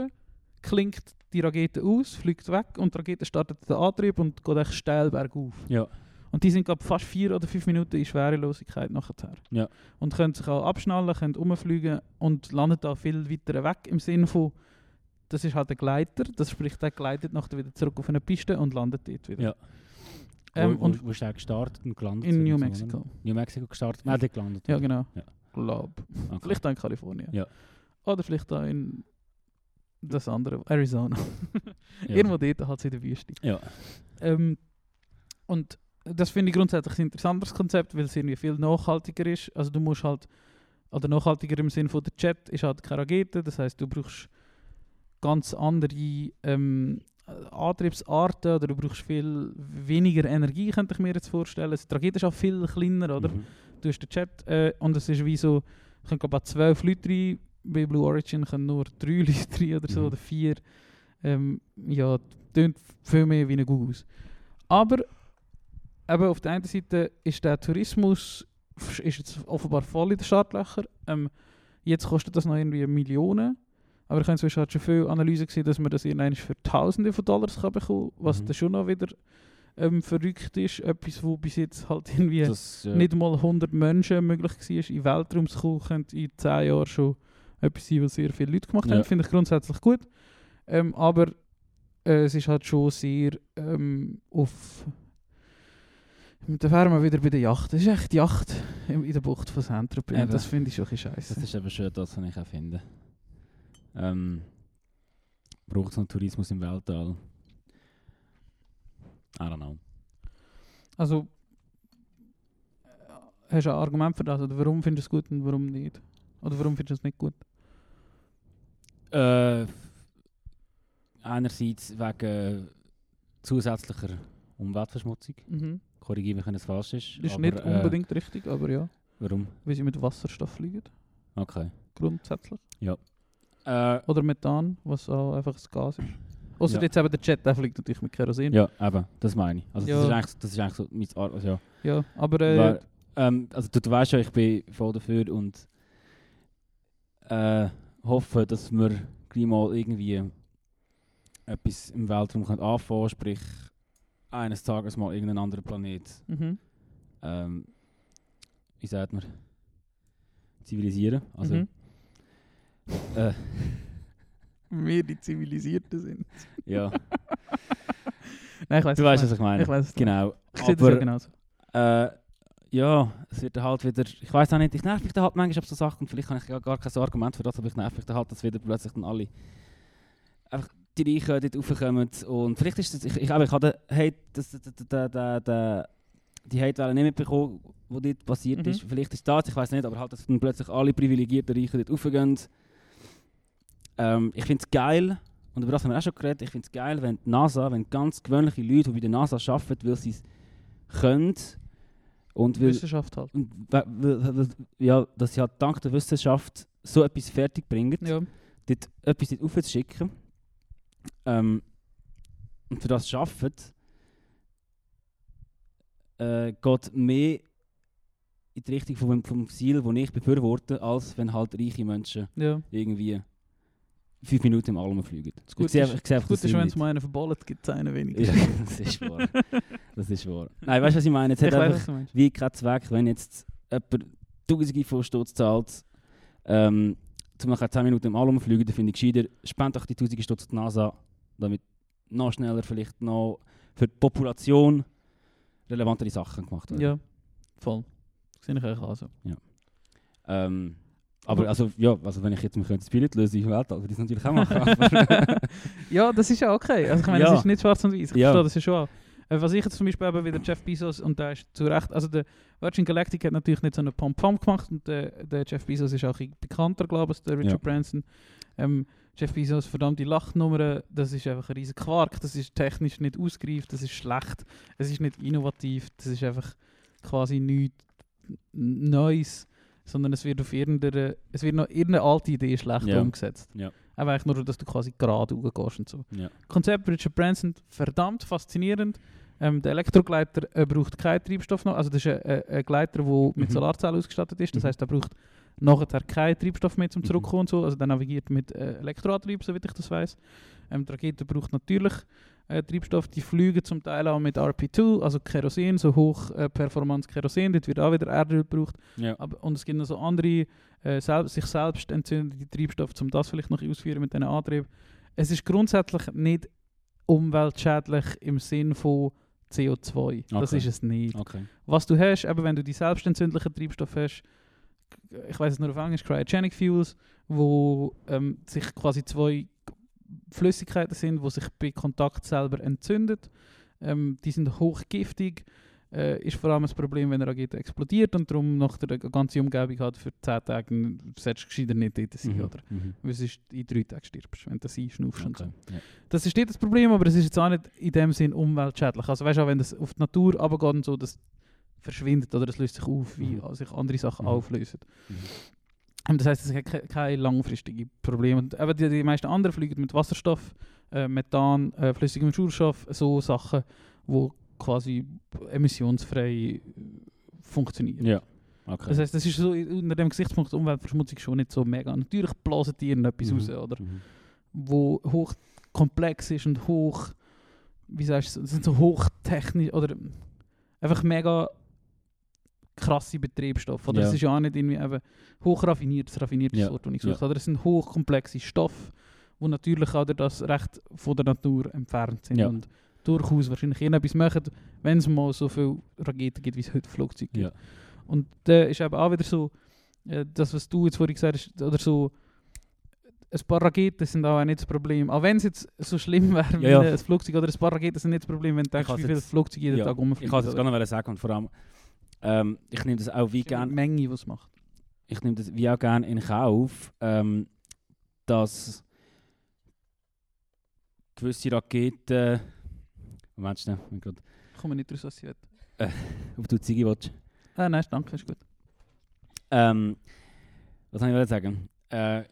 klingt die Rakete aus, fliegt weg und die Rakete startet den Antrieb und geht echt steil bergauf. Ja. Und die sind glaub, fast vier oder fünf Minuten in Schwerelosigkeit nachher. Ja. Und können sich auch abschnallen, können umfliegen und landen da viel weiter weg im Sinne von, das ist halt ein Gleiter, das spricht, der gleitet nachher wieder zurück auf eine Piste und landet dort wieder. Ja. Ähm, wo, und wo, wo ist er gestartet und gelandet? in New so, Mexico. oder? New Mexico gestartet. Nein, dort gelandet. Ja, genau. Ja. Glaub. Okay. Vielleicht auch in Kalifornien. Ja. Oder vielleicht auch in das andere, Arizona. Ja. Irgendwo dort halt in der Wüste. Ja. Ähm, und das finde ich grundsätzlich ein interessantes Konzept, weil es irgendwie viel nachhaltiger ist. Also du musst halt, oder nachhaltiger im Sinne von der Chat ist halt keine Rakete, das heißt du brauchst ganz andere ähm, Antriebsarten oder du brauchst viel weniger Energie, könnte ich mir jetzt vorstellen. Also Die Rakete ist auch viel kleiner, oder? Mhm. Du hast den Chat äh, und es ist wie so, können glaube ich zwölf Leute rein, bei Blue Origin können nur drei Leute rein oder so, Mhm. oder vier. Ähm, ja, tönt viel mehr wie ein Gugus. Aber eben auf der einen Seite ist der Tourismus ist jetzt offenbar voll in den Startlöchern. Ähm, jetzt kostet das noch irgendwie Millionen. Aber ich habe inzwischen halt schon viele Analysen gesehen, dass man das irgendwann für Tausende von Dollars kann bekommen was Mhm. dann schon noch wieder ähm, verrückt ist. Etwas, wo bis jetzt halt irgendwie Das, äh, nicht mal 100 Menschen möglich war, in den Weltraum zu kommen, könnte in 10 Jahren schon etwas sein, was sehr viele Leute gemacht Ja. haben. Finde ich grundsätzlich gut. Ähm, aber äh, es ist halt schon sehr ähm, auf... Da wären wir wieder bei der Yacht. Das ist echt die Yacht in der Bucht von Saint-Tropez. Das finde ich schon ein bisschen Das scheiße. ist eben schön, das, was ich auch finde. Ähm, braucht es noch Tourismus im Weltall? I don't know. Also, äh, hast du ein Argument für das? Oder warum findest du es gut und warum nicht? Oder warum findest du es nicht gut? Äh, einerseits wegen zusätzlicher Umweltverschmutzung. Mhm. Korrigiere mich, wenn es falsch ist. Ist aber, nicht äh, unbedingt richtig, aber ja. Warum? Weil sie mit Wasserstoff fliegen. Okay. Grundsätzlich. Äh, Oder Methan, was auch einfach ein Gas ist. Außer Ja. jetzt eben der Jet, der fliegt natürlich mit Kerosin. ja, eben, das meine ich. Also Ja. das, ist eigentlich, das ist eigentlich so mein Ar- also, ja. Ja, aber äh, Weil, ähm, also du, du weißt ja, ich bin voll dafür und äh, hoffe, dass wir gleich mal irgendwie etwas im Weltraum können anfangen sprich eines Tages mal irgendeinen anderen Planet, mhm. ähm, wie sagt man, zivilisieren. Also, Mhm. Äh, wir die Zivilisierten sind. ja, Nein, ich weiß du weißt, was ich meine. Ich weiß Genau. Ich sehe das ja genauso. äh, ja, es wird halt wieder, ich weiß auch nicht, ich nerv mich dann halt manchmal auf so Sachen vielleicht habe ich gar kein Argument für das, aber ich nerv mich dann halt, dass wieder plötzlich dann alle einfach die Reichen dort raufkommen und vielleicht ist das, ich, ich, aber ich habe den Hate, das, das, das, das, die Hate-Welle nicht mitbekommen, die dort passiert Mhm. ist. Vielleicht ist das, ich weiß nicht, aber halt, dass dann plötzlich alle privilegierten Reichen dort raufgehen. Ähm, ich finde es geil, und über das haben wir auch schon geredet, ich finde es geil, wenn die NASA, wenn ganz gewöhnliche Leute, die bei der NASA arbeiten, weil sie es können und weil, Wissenschaft halt. und weil, weil, ja, dass sie halt dank der Wissenschaft so etwas fertig bringen, Ja. dort etwas dort aufzuschicken ähm, und für das arbeiten, äh, geht mehr in die Richtung vom, vom Ziel, das ich befürworte, als wenn halt reiche Menschen ja. irgendwie fünf Minuten im Allem fliegen. Das Gute ich sehe, ist- ich sehe einfach ist, wenn es mal einen verballt gibt, es einen weniger. Ja, das ist wahr. Das ist wahr. Nein, weißt du, was ich meine? Ich hat weiß, einfach meinst. wie kein Zweck, wenn jetzt jemand Tausende von Stutz zahlt, ähm, um nachher 10 Minuten im Allum fliegen, dann finde ich gescheiter, spend doch die Tausende Stutz die NASA, damit noch schneller vielleicht noch für die Population relevantere Sachen gemacht werden. Ja, voll. Das sehe ich eigentlich auch so. Ähm, aber also, ja, also wenn ich jetzt mich könnte Spirit lösen im Weltall, würde ich es natürlich auch machen. Ja, das ist ja okay. Also ich meine, Ja. es ist nicht schwarz und weiß. Ich Ja. verstehe das ja schon auch. Äh, Was ich jetzt zum Beispiel eben wieder Jeff Bezos, und der ist zu Recht, also der Virgin Galactic hat natürlich nicht so eine Pom-Pom gemacht und der, der Jeff Bezos ist auch ein bekannter, glaube ich, als der Richard Ja. Branson. Ähm, Jeff Bezos, verdammte Lachnummer, das ist einfach ein riesen Quark, das ist technisch nicht ausgereift, das ist schlecht, es ist nicht innovativ, das ist einfach quasi nichts Neues, sondern es wird auf irgendeine, es wird noch irgendeine alte Idee schlecht Ja. umgesetzt. Ja. Aber eigentlich nur, dass du quasi gerade hochgehst und so. ja. Konzept Richard Branson, verdammt faszinierend. Ähm, der Elektrogleiter äh, braucht keinen Treibstoff noch. Also das ist ein, ein, ein Gleiter, der mit Mhm. Solarzellen ausgestattet ist. Das Mhm. heißt, er braucht nachher keinen Treibstoff mehr zum Mhm. Zurückkommen und so. Also der navigiert mit äh, Elektroantrieb, soweit ich das weiß. Ähm, die Rakete braucht natürlich äh, Treibstoff. Die fliegen zum Teil auch mit RP2, also Kerosin, so hoch äh, Performance Kerosin. Dort wird auch wieder Erdöl gebraucht. Ja. Aber, und es gibt noch so andere, äh, selb sich selbst entzündende Treibstoffe, um das vielleicht noch auszuführen mit diesen Antrieb. Es ist grundsätzlich nicht umweltschädlich im Sinn von CO2. Das Okay. ist es nicht. Okay. Was du hast, eben wenn du die selbstentzündlichen Treibstoffe hast, ich weiß es nur auf Englisch, Cryogenic Fuels, wo ähm, sich quasi zwei Flüssigkeiten sind, die sich bei Kontakt selber entzünden. Ähm, die sind hochgiftig. Äh, ist vor allem ein Problem, wenn eine Rakete explodiert und darum nach der ganzen Umgebung hat für 10 Tage solltest du gescheiter nicht dort sein, Mhm. oder? Mhm. Weil sonst in drei Tagen stirbst, wenn du das einschnaufst und so. Okay. Ja. Das ist nicht das Problem, aber es ist jetzt auch nicht in dem Sinn umweltschädlich. Also weißt du, auch wenn das auf die Natur runtergeht und so, das verschwindet oder das löst sich auf, wie Mhm. sich andere Sachen Mhm. auflösen. Und das heißt, es hat ke- keine langfristigen Probleme. Und eben die, die meisten anderen fliegen mit Wasserstoff, äh, Methan, äh, flüssigem Schulstoff, so Sachen, wo quasi emissionsfrei funktionieren. Ja. Okay. Das heißt, das ist so unter dem Gesichtspunkt Umweltverschmutzung schon nicht so mega. Natürlich blasen die etwas Mhm. raus, oder? Mhm. wo hoch komplex ist und hoch, wie sagst du, sind so hochtechnisch oder einfach mega krasse Betriebsstoffe. Oder Ja. es ist ja auch nicht irgendwie eben hochraffiniertes, raffiniertes Ja. Wort, das ich Ja. suche. Oder es sind hochkomplexe Stoffe, die natürlich auch das recht von der Natur entfernt sind Ja. und durchaus wahrscheinlich irgendetwas machen, wenn es mal so viele Raketen gibt, wie es heute Flugzeuge gibt. Ja. Und da ist eben auch wieder so, äh, das, was du jetzt vorhin gesagt hast, oder so, ein paar Raketen sind auch nicht das Problem. Auch wenn es jetzt so schlimm wäre wie Ja, ja. ein Flugzeug, oder ein paar Raketen sind nicht das Problem, wenn du denkst, wie viele Flugzeuge jeden ja, Tag rumfliegen. Ich kann es jetzt gar nicht sagen und vor allem, ähm, ich nehme das auch wie gerne Menge, die es macht. ich nehme das wie auch gerne in Kauf, ähm, dass gewisse Raketen. Moment schnell, ich gerade Ich komme nicht raus, was sie will. auf die Ziege willst. Ah, nein, danke, ist gut. Ähm, was soll ich sagen? Äh,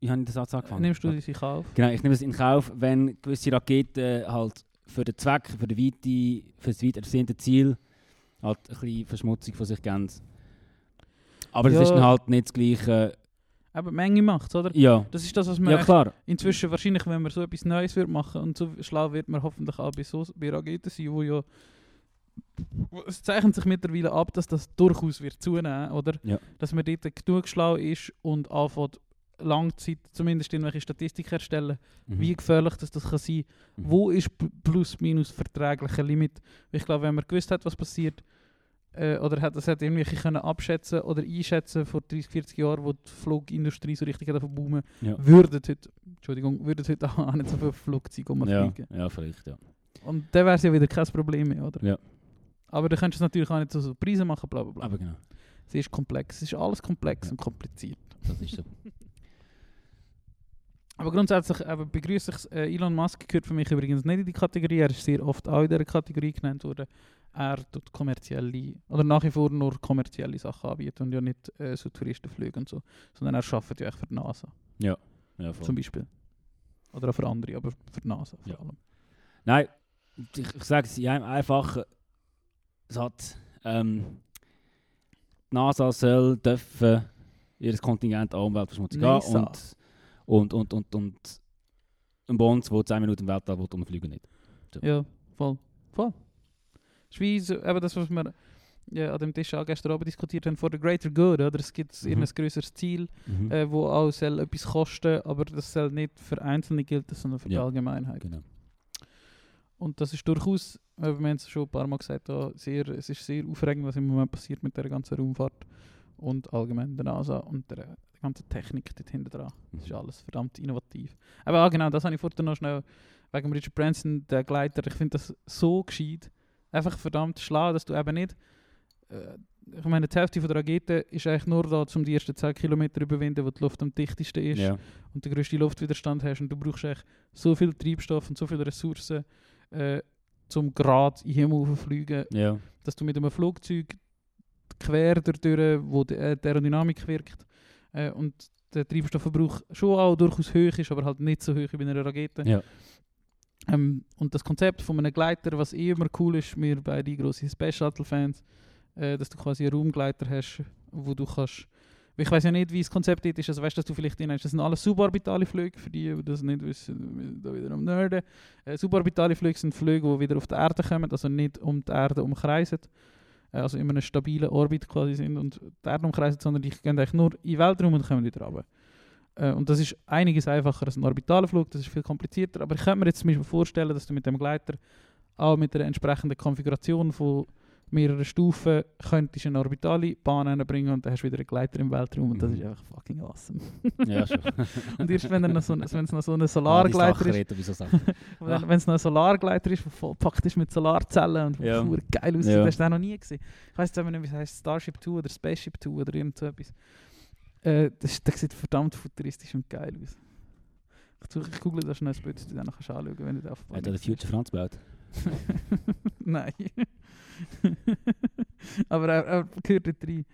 wie habe ich das Satz angefangen? Nimmst du diese in Kauf? Genau, ich nehme es in Kauf, wenn gewisse Raketen halt für den Zweck, für, den weite, für das weit ersehnte Ziel halt ein bisschen Verschmutzung von sich geben. Aber Ja. es ist dann halt nicht das Gleiche. Die Menge macht oder? Ja, Das ist das, was man ja inzwischen wahrscheinlich, wenn man so etwas Neues wird machen und so schlau wird man hoffentlich auch bei, so, bei Raketen sein, wo ja es zeichnet sich mittlerweile ab, dass das durchaus wird zunehmen, oder? Ja. Dass man dort genug schlau ist und anfängt Langzeit zumindest irgendwelche Statistik herstellen, Mhm. wie gefährlich das, das kann sein. Mhm. Wo ist plus minus verträglicher Limit? Ich glaube, wenn man gewusst hat, was passiert, äh, oder hat das hat irgendwelche können abschätzen oder einschätzen vor 30, 40 Jahren, wo die Flugindustrie so richtig hat boomen, Ja. würden heute, Entschuldigung, würden heute auch nicht so viele Flugzeuge Ja, rumfliegen. ja, vielleicht, ja. Und dann wäre es ja wieder kein Problem mehr, oder? Ja. Aber dann könntest du natürlich auch nicht so, so Preise machen, bla bla bla. Aber genau, Es ist komplex, es ist alles komplex Ja. und kompliziert. das ist so. Aber grundsätzlich eben begrüße ich äh, Elon Musk gehört für mich übrigens nicht in die Kategorie. Er ist sehr oft auch in dieser Kategorie genannt worden. Er tut kommerzielle oder nach wie vor nur kommerzielle Sachen anbieten und ja nicht äh, so Touristenflüge und so, sondern er arbeitet ja echt für die NASA Ja, voll. zum Beispiel. Oder auch für andere, aber für die NASA vor Ja. allem. Nein, ich, ich sage es in einem einfachen Satz. Ähm, die NASA soll dürfen ihr Kontingent an Umweltverschmutzung gehen und, und, und, und, und ein Bond, der 10 Minuten im Weltall will, umfliegen nicht. Ja, voll. Voll. So, eben das, was wir ja, an dem Tisch auch gestern Abend diskutiert haben, for the greater good. Oder? Es gibt Mhm. ein größeres Ziel, Mhm. äh, wo auch soll etwas kosten, aber das soll nicht für Einzelne gelten, sondern für die Ja. Allgemeinheit. Genau. Und das ist durchaus, äh, wir haben es schon ein paar Mal gesagt, da, sehr, es ist sehr aufregend, was im Moment passiert mit der ganzen Raumfahrt und allgemein der NASA und der, der ganzen Technik dort hinten dran. Das ist Mhm. alles verdammt innovativ. Aber auch genau, das habe ich vorhin noch schnell wegen Richard Branson, der Gleiter, ich finde das so gescheit. Einfach verdammt schlau, dass du eben nicht. Äh, ich meine, die Hälfte von der Rakete ist eigentlich nur da, um die ersten 10 Kilometer zu überwinden, wo die Luft am dichtesten ist Ja. und den grössten Luftwiderstand hast. Und du brauchst eigentlich so viel Treibstoff und so viele Ressourcen, äh, zum gerade in den Himmel fliegen, ja. dass du mit einem Flugzeug quer dadurch, wo die, die Aerodynamik wirkt äh, und der Treibstoffverbrauch schon auch durchaus hoch ist, aber halt nicht so hoch wie bei einer Rakete. Ja. Ähm, und das Konzept von einem Gleiter, was eh immer cool ist, wir beide grosse Space Shuttle Fans, äh, dass du quasi einen Raumgleiter hast, wo du kannst Ich weiß ja nicht, wie das Konzept dort ist. Also weißt du, dass du vielleicht in das sind alles suborbitale Flüge, für die, die das nicht wissen, da wieder am Nerden. Äh, suborbitale Flüge sind Flüge, die wieder auf die Erde kommen, also nicht um die Erde umkreisen. Äh, also in einem stabilen Orbit quasi sind und die Erde umkreisen, sondern die gehen eigentlich nur in den Weltraum und kommen wieder runter. Äh, und das ist einiges einfacher als ein orbitaler Flug, das ist viel komplizierter. Aber ich könnte mir jetzt zum Beispiel vorstellen, dass du mit dem Gleiter auch mit der entsprechenden Konfiguration von mehreren Stufen könntest du eine orbitale Bahn bringen und dann hast du wieder einen Gleiter im Weltraum und das ist Mhm. einfach fucking awesome. Ja, schon. Und erst wenn noch so, es noch so ein Ah, Solargleiter ist, Sachrede, wie so wenn es noch ein Solargleiter ist, der vollpackt ist mit Solarzellen und Ja. ja. geil aussieht, Ja. das hast du auch noch nie gesehen. Ich weiß jetzt nicht, wie es heißt, Starship 2 oder Spaceship 2 oder irgend so etwas. Äh, das, das sieht verdammt futuristisch und geil aus. Ich, suche, ich google da schnell ein Bild, dass du dann noch anschauen kannst, wenn du das auf Hat er den Future Franz gebaut? Nein. aber er, er gehört dort rein.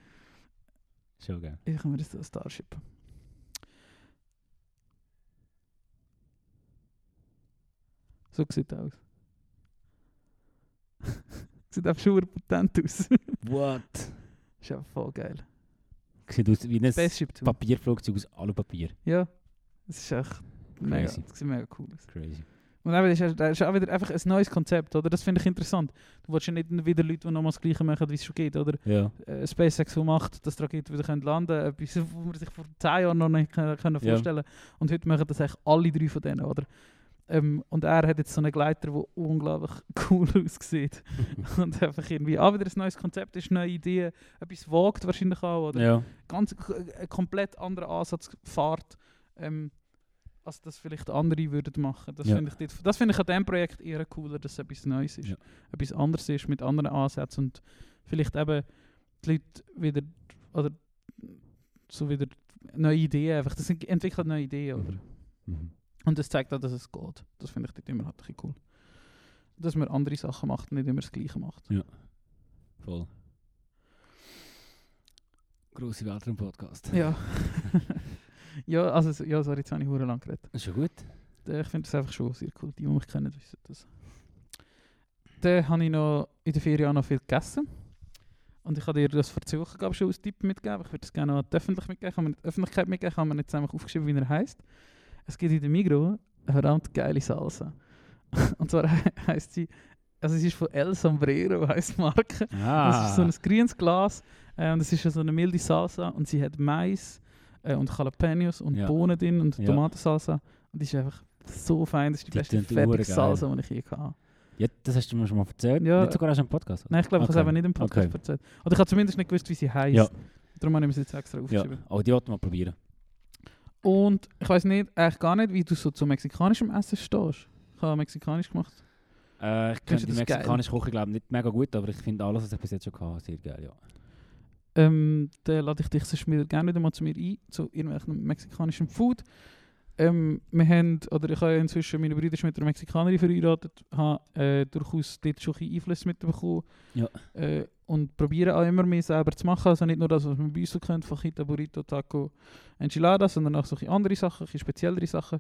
Schon geil. Ich habe mir das so Starship. So sieht er aus. sieht einfach schon potent aus. What? ist einfach voll geil. Sieht aus wie ein Spaceship 2. Papierflugzeug aus Alupapier. Ja, das ist echt mega, Crazy. das sieht mega cool aus. Crazy. Und eben, das ist, das ist auch wieder einfach ein neues Konzept, oder? Das finde ich interessant. Du willst ja nicht wieder Leute, die nochmal das Gleiche machen, wie es schon geht, oder? Ja. Äh, SpaceX, die macht, dass Raketen wieder können landen können, etwas, wo man sich vor 10 Jahren noch nicht können, können Ja. vorstellen Und heute machen das eigentlich alle drei von denen, oder? Ähm, und er hat jetzt so einen Gleiter, der unglaublich cool aussieht. und einfach irgendwie auch wieder ein neues Konzept, ist neue Idee, etwas wagt wahrscheinlich auch, oder? Ja. Ganz ein komplett anderer Ansatz Fahrt, ähm, als das vielleicht andere würden machen. Das Ja. finde ich, das finde ich an diesem Projekt eher cooler, dass es etwas Neues ist. Ja. Etwas anderes ist, mit anderen Ansätzen und vielleicht eben die Leute wieder, oder so wieder neue Ideen einfach. Das entwickelt neue Ideen, oder? Mhm. Und das zeigt auch, dass es geht. Das finde ich dort immer halt ein cool. Dass man andere Sachen macht und nicht immer das Gleiche macht. Voll. Grosse Weltraum-Podcast. Ja. ja, also, so- ja, sorry, jetzt habe ich hure lang geredet. Ist schon gut. Ich finde das einfach schon sehr cool. Die, die mich kennen, wissen das. Dann habe ich noch in der Ferien auch noch viel gegessen. Und ich habe dir das Versuchen glaube ich, schon als Tipp mitgegeben. Ich würde das gerne an die Öffentlichkeit mitgeben. Kann man nicht, Öffentlichkeit mitgeben, kann man nicht einfach aufgeschrieben, wie er heißt. Es gibt in der Migros eine verdammt geile Salsa. Und zwar heißt sie, also sie ist von El Sombrero, heisst die Marke. Ah. Das ist so ein grünes Glas äh, und es ist so eine milde Salsa und sie hat Mais äh, und Jalapenos und Ja. Bohnen drin und Ja. Tomatensalsa und die ist einfach so fein. Das ist die, Die beste fertige. Salsa, die ich je hatte. Ja, das hast du mir schon mal erzählt. Ja. Nicht sogar erst im Podcast. oder? Nein, ich glaube, ich habe es eben nicht im Podcast Okay. erzählt. Oder ich habe zumindest nicht gewusst, wie sie heisst. Ja. Darum habe ich sie jetzt extra Ja, aufgeschrieben. aber die wollten wir mal probieren. Und ich weiß nicht, eigentlich gar nicht, wie du so zu mexikanischem Essen stehst. Ich habe mexikanisch gemacht. Äh, ich kenne die mexikanische Küche glaube nicht mega gut, aber ich finde alles, was ich bis jetzt schon hatte, sehr geil. Ja. Ähm, dann lade ich dich sonst wieder gerne wieder mal zu mir ein, zu irgendwelchem mexikanischen Food. Ähm, wir haben, oder ich habe inzwischen, meine Brüder mit einer Mexikanerin verheiratet, habe äh, durchaus dort schon ein Einfluss mitbekommen. Ja. Äh, und probiere auch immer mehr selber zu machen, also nicht nur das, was man bei uns kennt, Fajita, Burrito, Taco, Enchiladas, sondern auch so andere Sachen, speziellere Sachen.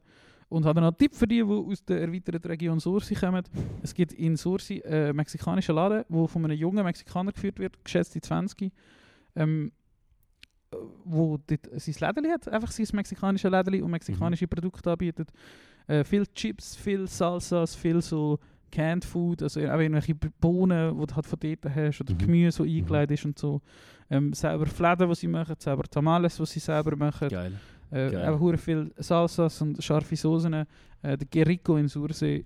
Und habe dann noch einen Tipp für die, die aus der erweiterten Region Sursi kommen. Es gibt in Sursi einen mexikanischen Laden, der von einem jungen Mexikaner geführt wird, geschätzt die 20 ähm, äh, wo dort sein Lädeli hat, einfach sein mexikanisches Lädeli und mexikanische Produkte anbietet. Äh, viel Chips, viel Salsas, viel so Canned Food, also auch irgendwelche Bohnen, die du halt von dort hast, oder Mhm. Gemüse, das eingelegt ist und so. Ähm, selber Fläden, die sie machen, selber Tamales, die sie selber machen. Geil. Äh, Geil. einfach viel Salsas und scharfe Soßen. Äh, der Guerico in Sursee.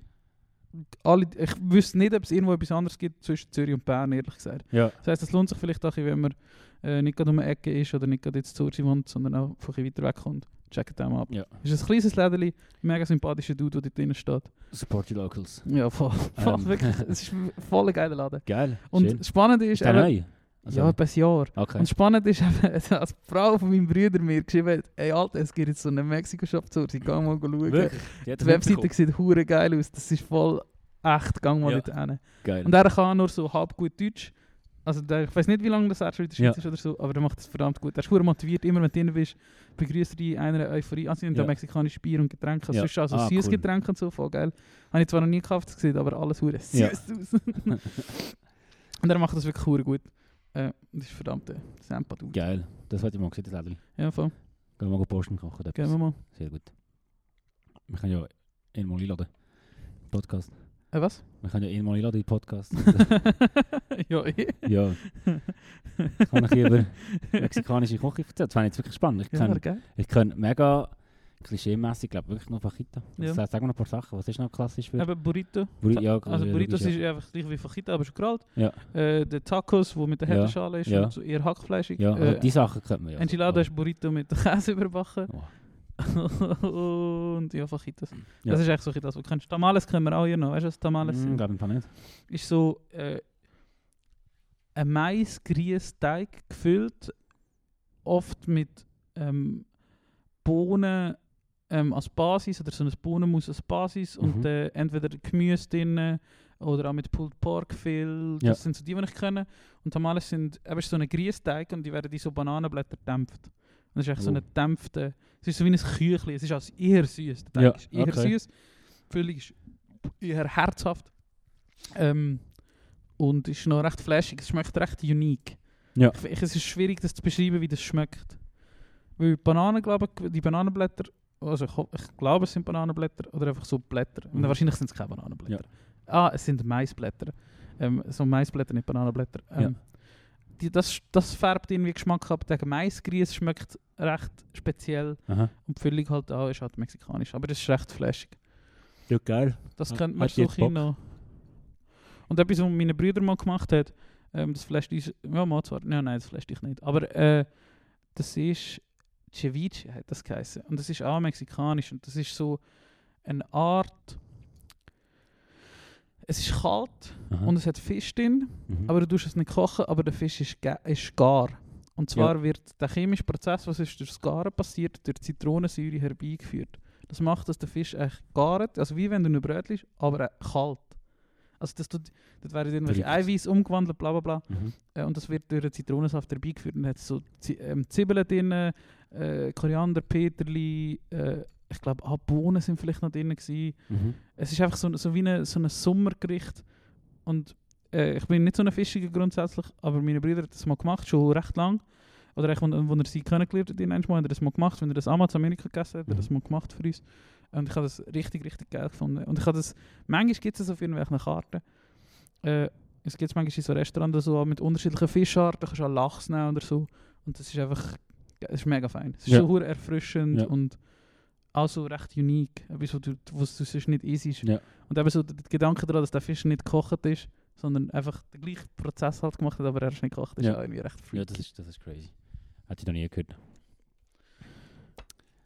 Alle, ich wüsste nicht, ob es irgendwo etwas anderes gibt zwischen Zürich und Bern, ehrlich gesagt. Ja. Das heisst, es lohnt sich vielleicht auch, wenn man äh, nicht gerade um die Ecke ist oder nicht gerade jetzt zu Zürich wohnt, sondern auch von ein weiter weg kommt. Checkt den mal ab. Ja. Es ist ein kleines Lädeli, mega sympathischer Dude, der dort drin steht. Support the Locals. Ja, voll. voll Ähm. wirklich, es ist voll ein geiler Laden. Geil. Und Schön. das Spannende ist, Ist neu? Also, ja, etwa ein Jahr. Okay. Und spannend ist eben, als die Frau von meinem Bruder mir geschrieben hat, ey Alter, es gibt jetzt so einen Mexiko-Shop zu, ich geh mal schauen. Wirklich? Die Die Webseite sieht hure geil aus, das ist voll echt, gang mal Ja. dort hin. Geil. Und er kann nur so halb gut Deutsch. Also der, ich weiß nicht, wie lange das er schon in der Schweiz Ja. ist oder so, aber der macht das verdammt gut. Er ist motiviert, immer wenn du drin bist, begrüßt er in einer Euphorie. Also, sie haben Ja. da mexikanische Bier und Getränke, also Ja. sonst auch so Ah, süßes cool. Getränk und so, voll geil. Habe ich zwar noch nie gekauft gesehen, aber alles hure süß Ja. aus. und er macht das wirklich hure gut. Äh, das ist verdammt äh, Sampa-Dude. Geil. Das hätte ich mal gesehen, das Lädeli. Ja, voll. Gehen wir mal posten kochen. Gehen wir mal. Sehr gut. Wir können ja ihn mal einladen. Podcast. Äh, was? Wir können ja ihn mal einladen in den Podcast. ja, eh. ja. Kann ich über mexikanische Küche erzählen? Das fände ich jetzt wirklich spannend. Ich Ja, kann, geil. ich kann mega klischee-mässig, glaube wirklich noch Fajita. Ja. Sag mal noch ein paar Sachen. Was ist noch klassisch für? Eben Burrito. Burri- ja, also ja, Burritos ist einfach gleich wie Fajita, aber schon gerollt. Ja. Äh, der Tacos, wo mit der Ja. Herdenschale ist Ja. und so eher hackfleischig. Ja, äh, die Sachen könnte man ja. Enchilada ist Burrito mit Käse überbacken. Oh. Und ja, Fajitas. Ja. Das ist echt so das, was du kennst. Tamales kennen wir auch hier noch. Weißt du, was Tamales Mm, sind? ich nicht. Ist so äh, ein Mais-Grießteig gefüllt, oft mit ähm, Bohnen ähm, als Basis oder so ein Bohnenmus als Basis und Mhm. äh, entweder Gemüse drin oder auch mit Pulled Pork viel. Das Ja. sind so die, die ich kenne. Und Tamales sind eben so ein Grießteig und die werden in so Bananenblätter dämpft. Und das ist echt so Oh. eine dämpfte. Es ist so wie ein Küchli. Es ist also eher süß. Der Teig Ja, ist eher okay. süß. Füllung ist eher herzhaft. Ähm, und ist noch recht flashig. Es schmeckt recht unique. Ja. Ich, es ist schwierig, das zu beschreiben, wie das schmeckt. Weil Bananen, glaube ich, die Bananenblätter, also ich, ich glaube, es sind Bananenblätter oder einfach so Blätter. Mhm. wahrscheinlich sind es keine Bananenblätter. Ah, es sind Maisblätter. Ähm, so Maisblätter, nicht Bananenblätter. Ähm, die, das, das färbt irgendwie Geschmack ab. Der Maisgrieß schmeckt recht speziell. Aha. Und die Füllung halt auch ist halt mexikanisch. Aber das ist recht flashig. Ja, geil. Das könnte man so noch. Und etwas, was meine Brüder mal gemacht hat, ähm, das flasht uns, ja, mal zwar, ja, nein, das flasht dich nicht, aber äh, das ist Ceviche, hat das geheißen. Und das ist auch mexikanisch und das ist so eine Art, es ist kalt Aha. und es hat Fisch drin, Mhm. aber du tust es nicht kochen, aber der Fisch ist, ist gar. Und zwar wird der chemische Prozess, was ist durch das Garen passiert, durch Zitronensäure herbeigeführt. Das macht, dass der Fisch echt gart, also wie wenn du ein Brötchen isst, aber kalt. Also das, tut, das werden irgendwelche. Eiweiß umgewandelt, bla bla bla. Mhm. Äh, und das wird durch den Zitronensaft herbeigeführt. Und hat so ähm, Zwiebeln drin, äh, Koriander, Peterli, äh, ich glaube auch Bohnen sind vielleicht noch drin gewesen. Mhm. Es ist einfach so, so wie eine, so ein Sommergericht. Und äh, ich bin nicht so ein Fischiger grundsätzlich, aber meine Brüder haben das mal gemacht, schon recht lang. Oder wo, wo er sie kennengelernt hat, hat er das mal gemacht. Wenn er das einmal zu Amerika gegessen hat, hat er das Mhm. mal gemacht für uns. Und ich habe das richtig, richtig geil gefunden. Und ich habe das, manchmal gibt es das auf irgendwelchen Karten. Äh, es gibt manchmal in so Restaurants so mit unterschiedlichen Fischarten, du kannst auch Lachs nehmen oder so. Und das ist einfach, es ist mega fein. Es ist Ja. so erfrischend Ja. und auch so recht unique. Etwas, was du, was du sonst nicht isst. Ja. Und eben so der Gedanke daran, dass der Fisch nicht gekocht ist, sondern einfach den gleichen Prozess halt gemacht hat, aber er ist nicht gekocht, ist Ja. auch irgendwie recht freaky. Ja, das ist, das ist crazy. Hätte ich noch nie gehört.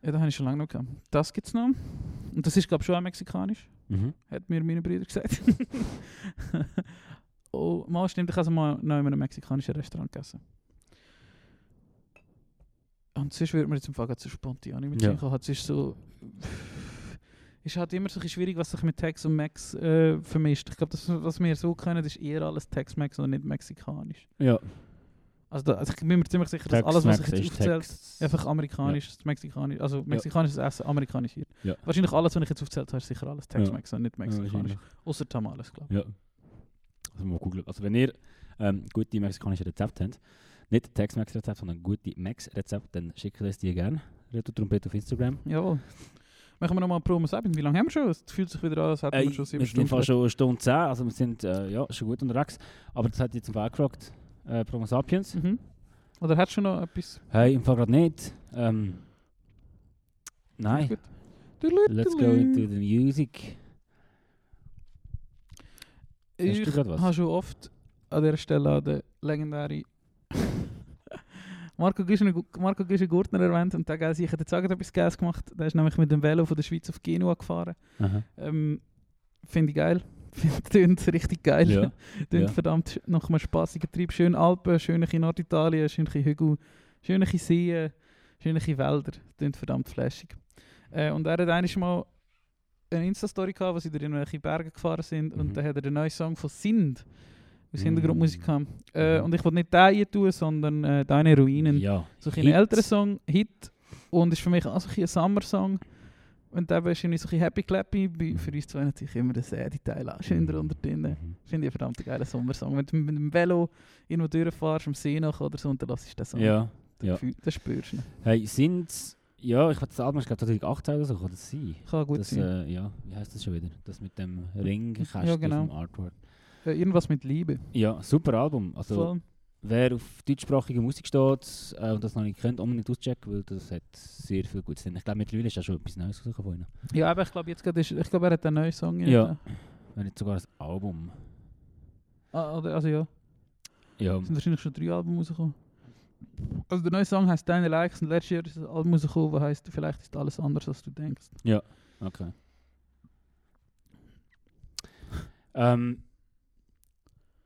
Ja, das habe ich schon lange noch gehabt. Das gibt es noch. Und das ist, glaube ich, schon auch mexikanisch. Mhm. Hat mir meine Brüder gesagt. oh, mal stimmt, ich habe es mal noch in einem mexikanischen Restaurant gegessen. Und sonst würde man jetzt im Fall so spontan mit Ja. ja. Es ist so... ist halt immer so ein schwierig, was sich mit Tex und Mex äh, vermischt. Ich glaube, das, was wir so können, ist eher alles Tex-Mex und nicht mexikanisch. Ja. Also, da, also ich bin mir ziemlich sicher, dass alles, was ich jetzt aufzählt, Tex. einfach amerikanisch, mexikanisch, also mexikanisches Essen amerikanisiert. Ja. Wahrscheinlich alles, was ich jetzt aufzählt habe, ist sicher alles Tex-Mex und nicht Ja, mexikanisch. Außer Tamales, glaube ich. Ja. Also mal googeln. Also wenn ihr ähm, gute mexikanische Rezepte habt, nicht Tex-Mex-Rezepte, sondern gute Max-Rezepte, dann schickt uns die gerne. Reto Trompet auf Instagram. Jawohl. Machen wir nochmal Promo 7. Wie lange haben wir schon? Es fühlt sich wieder an, als hätten Äh, wir schon sieben wir sind Stunden. schon eine Stunde 10, also wir sind äh, ja, schon gut unterwegs. Aber das hat jetzt im Fall gefragt, äh, Promo Sapiens. Mhm. Oder hast du noch etwas? Hey, im Fall gerade nicht. Ähm, nein. Let's go into the music. Hast Ich du gerade was? habe schon oft an dieser Stelle an den legendären Marco Güschen, Marco Güschen Gurtner erwähnt und der hat sicher jetzt auch etwas Geiles gemacht. Der ist nämlich mit dem Velo von der Schweiz auf Genua gefahren. Ähm, Finde ich geil. Finde richtig geil. Ja. Tönt Ja. verdammt nach einem spassigen Trieb. Schön Alpen, schöne Norditalien, schöne Hügel, schöne Seen, schöne Wälder. Tönt verdammt flashig. Äh, und er hat eigentlich mal eine Insta-Story gehabt, wo sie durch irgendwelche Berge gefahren sind. Mhm. Und da hat er den neuen Song von Sind aus Mm. Hintergrundmusik gehabt. Äh, Mhm. und ich wollte nicht den hier tun, sondern äh, Deine Ruinen. Ja. So ein älterer Song, Hit. Und ist für mich auch so ein Summer-Song. Und eben ist irgendwie so ein happy clappy. Bei- Für uns zwei natürlich immer der säde Teil auch schön drunter drin. Mhm. Finde ich einen verdammt geilen Sommersong. Wenn du mit dem Velo irgendwo durchfährst, am See nach oder so, und dann lass ich den Song. Ja. Das ja. Gefühl- Das spürst du. Hey, sind ja, ich weiß das Album ist glaube 2018 oder so, kann das sein? Kann gut das, sein. äh, ja, wie heißt das schon wieder? Das mit dem Ringkästchen Ja, genau. vom Artwork. Äh, irgendwas mit Liebe. Ja, super Album. Also Voll. wer auf deutschsprachige Musik steht äh, und das noch nicht kennt, unbedingt auschecken, weil das hat sehr viel Gutes drin. Ich glaube mittlerweile ist ja schon etwas Neues rausgekommen von ihnen. Ja, aber ich glaube, jetzt gerade ist, ich glaube, er hat einen neuen Song. Ja. äh. Wenn nicht sogar ein Album. Ah, also ja, Ja, es sind wahrscheinlich schon drei Alben rausgekommen. Also der neue Song heißt Deine Likes und letztes Jahr ist ein Album rausgekommen, das heißt Vielleicht ist alles anders, als du denkst. okay. Ähm,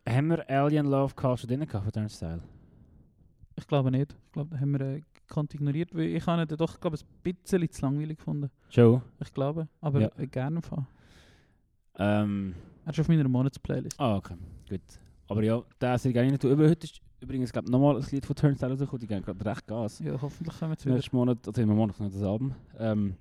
haben wir Alien Love Call schon drin gehabt von Turnstile? Ich glaube nicht. Ich glaube, da haben wir äh, gekonnt ignoriert, weil ich habe ihn doch, glaube ein bisschen zu langweilig gefunden. Schon? Ich glaube, aber Ja. äh, gerne Fall. Ähm, Er ist auf meiner Monatsplaylist. ah, okay. Gut. Aber ja, soll ich gerne nicht. Über heute ist übrigens, glaube nochmal ein Lied von Turnstile rausgekommen. Die gehen gerade recht Gas. Ja, hoffentlich kommen wir wieder. Nächsten Monat, also im Monat noch das Album. Ähm,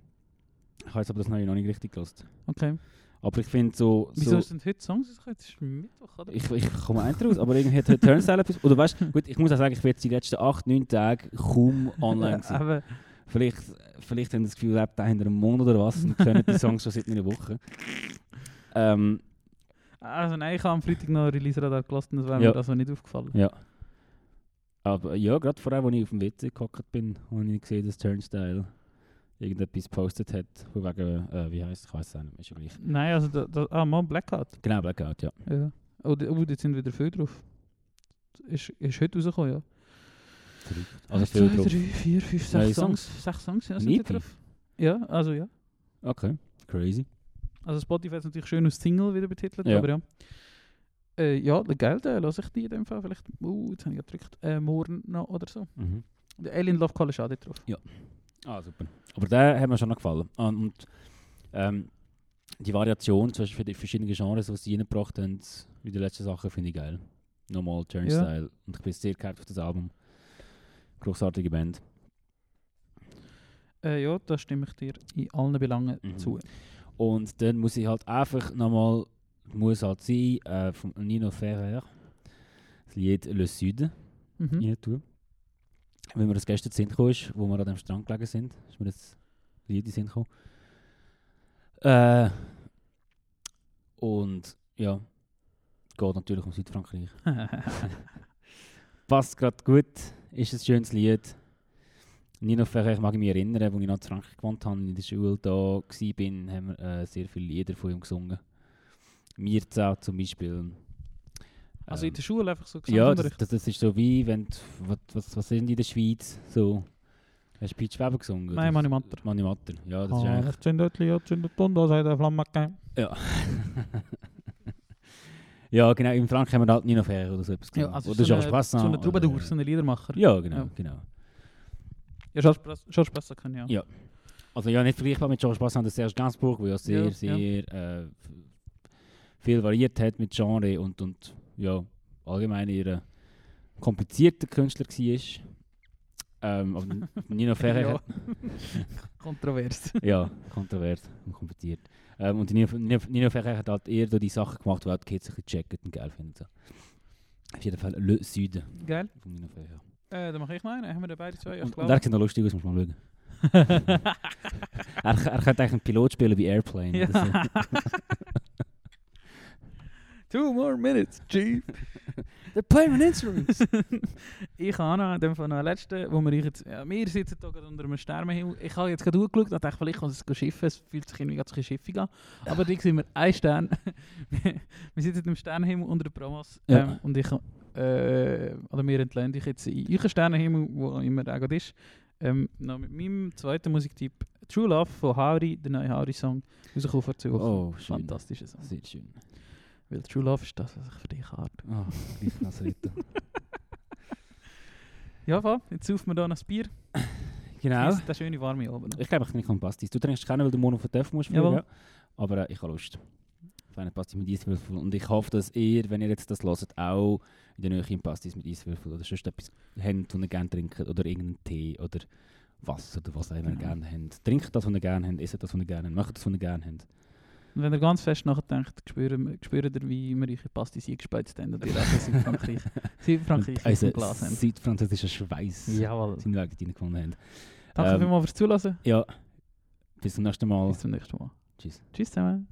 ich habe jetzt aber das neue noch nicht richtig gelost. Okay. Aber ich finde so... Wieso so sind heute Songs rausgekommen? Jetzt ist Mittwoch, oder? ich, ich komme eins raus, aber irgendwie hat heute Turnstile etwas... Oder weißt du, gut, ich muss auch sagen, ich jetzt die letzten 8, 9 Tage kaum online gewesen. Aber Vielleicht, vielleicht haben sie das Gefühl, lebt der hinter einem Monat oder was und können die Songs schon seit einer Woche. Ähm, Also nein, ich habe am Freitag noch Release Radar gelassen, das wäre Ja. mir also nicht aufgefallen. ja. Aber ja, gerade vorher, als ich auf dem WC gehockt bin, habe ich gesehen, dass Turnstile irgendetwas gepostet hat, wegen, äh, wie heisst es, ich weiß es auch nicht, ist ja gleich. Nein, also da, da, ah, mal Blackout. Genau, Blackout, ja. Ja. Oh, die- oh, jetzt sind wieder viel drauf. Ist, ist heute rausgekommen, ja. Also viel zwei, drauf. drei, vier, fünf, sechs Songs. Sechs Songs, ja, sind drauf. Ja, also ja. Okay, crazy. Also Spotify ist natürlich schön als Single wieder betitelt, Ja. aber ja. Äh, ja, der Geld, lasse ich die in dem Fall vielleicht, uh, jetzt habe ich gedrückt, äh, morgen noch oder so. Mhm. Der Alien Love Call ist auch drauf. Ah, super. Aber der hat mir schon noch gefallen. Ah, Und ähm, die Variation zwischen den verschiedenen Genres, die sie reingebracht haben, wie die letzten Sachen, finde ich geil. Nochmal Turnstile. Und ich bin sehr gehypt auf das Album. Großartige Band. Äh, ja, da stimme ich dir in allen Belangen Mhm. zu. Und dann muss ich halt einfach nochmal, muss halt sein, äh, von Nino Ferrer, das Lied Le Sud Mhm. tun. Wenn mir das gestern Sinn gekommen ist, wo wir an dem Strand gelegen sind, ist mir das Lied in den Sinn gekommen. Äh, und ja, geht natürlich um Südfrankreich. Passt gerade gut, ist ein schönes Lied. Nino Ferrer, ich mag mich erinnern, als ich noch in Frankreich gewohnt habe, in der Schule da war, haben wir äh, sehr viele Lieder von ihm gesungen. Mirza zum Beispiel. Also in Ähm, der Schule einfach so ja, das, das, das ist so wie, wenn du, was, was, was sind in der Schweiz so, hast du Peach Weber gesungen? Nein, Mani Matter. Mani Matter, ja, das Ah, ist eigentlich, das sind dort, ja, sind dort, da sagt der Flamme gegeben. ja. ja, genau, in Frankreich haben wir halt Nino Ferrer oder so etwas Ja, gesungen. also oder so Georges eine, Brassens. so eine Troubadour, so ein Liedermacher. Ja, genau, Ja. genau. Ja, Georges Brass- Georges Brassens können ja. Ja. Also ja, nicht vergleichbar mit Georges Brassens und Serge Gainsbourg, der ja sehr, Ja, sehr Äh, f- viel variiert hat mit Genre und, und ja, allgemein eher ein komplizierter Künstler war. Ähm, aber Nino Ferrer Ja. Kontrovers. Ja, kontrovers und kompliziert. Ähm, und Nino, Nino, Nino Ferrer hat halt eher so die Sachen gemacht, die auch die Kids ein bisschen checken und geil finden. So. Auf jeden Fall Le Süden Geil. von Nino Ferrer. Äh, dann mache ich noch einen. Haben wir da beide zwei? Und, und glaube. er sieht noch lustig aus, muss man mal schauen. Er, er könnte eigentlich einen Pilot spielen bei Airplane. Ja. Two more minutes, Chief. They're playing instruments. ich habe noch in dem Fall noch einen letzten, wo wir jetzt, ja, wir sitzen hier gerade unter einem Sternenhimmel. Ich habe jetzt gerade hochgeschaut und dachte, vielleicht kann es schiffen, es fühlt sich irgendwie ganz ein schiffig an. Aber da sehen wir einen Stern. wir sitzen im Sternenhimmel unter den Promos Ja. ähm, und ich, äh, oder wir entlehnen dich jetzt in euren Sternenhimmel, wo immer der gerade ist. Ähm, noch mit meinem zweiten Musiktyp True Love von Hauri, der neue Hauri-Song, rausgekommen vor zwei Wochen. Oh, schön. Fantastischer Song. Sehr schön. Weil True Love ist das, was ich für dich habe. Oh, lief Nasrito. Ja, Fab, jetzt saufen wir hier noch ein Bier. Genau. Genießt den schöne warme Abend. Ich glaube, ich nicht Pastis. Du trinkst keinen, weil du morgen auf den Töpf musst. Fliegen. Aber äh, ich habe Lust. Auf einen Pastis mit Eiswürfel. Und ich hoffe, dass ihr, wenn ihr jetzt das hört, auch in der Nähe einen Pastis mit Eiswürfel oder sonst etwas habt, und ihr gerne trinkt. Oder irgendeinen Tee oder Wasser oder was auch immer ihr Genau. gerne habt. Trinkt das, was ihr gerne habt, esst das, was ihr gerne habt, macht das, was ihr gerne habt. Wenn ihr ganz fest nachdenkt, spüren, spüren ihr, wie wir euch Pasti sie gespeizt haben und ihr auch Südfrankreich, Südfrankreich im Glas haben. südfranzösischer Schweiß Jawohl. seinen Weg reingefunden haben. Danke Ähm, vielmals fürs Zuhören. Ja, bis zum nächsten Mal. Bis zum nächsten Mal. Tschüss. Tschüss zusammen.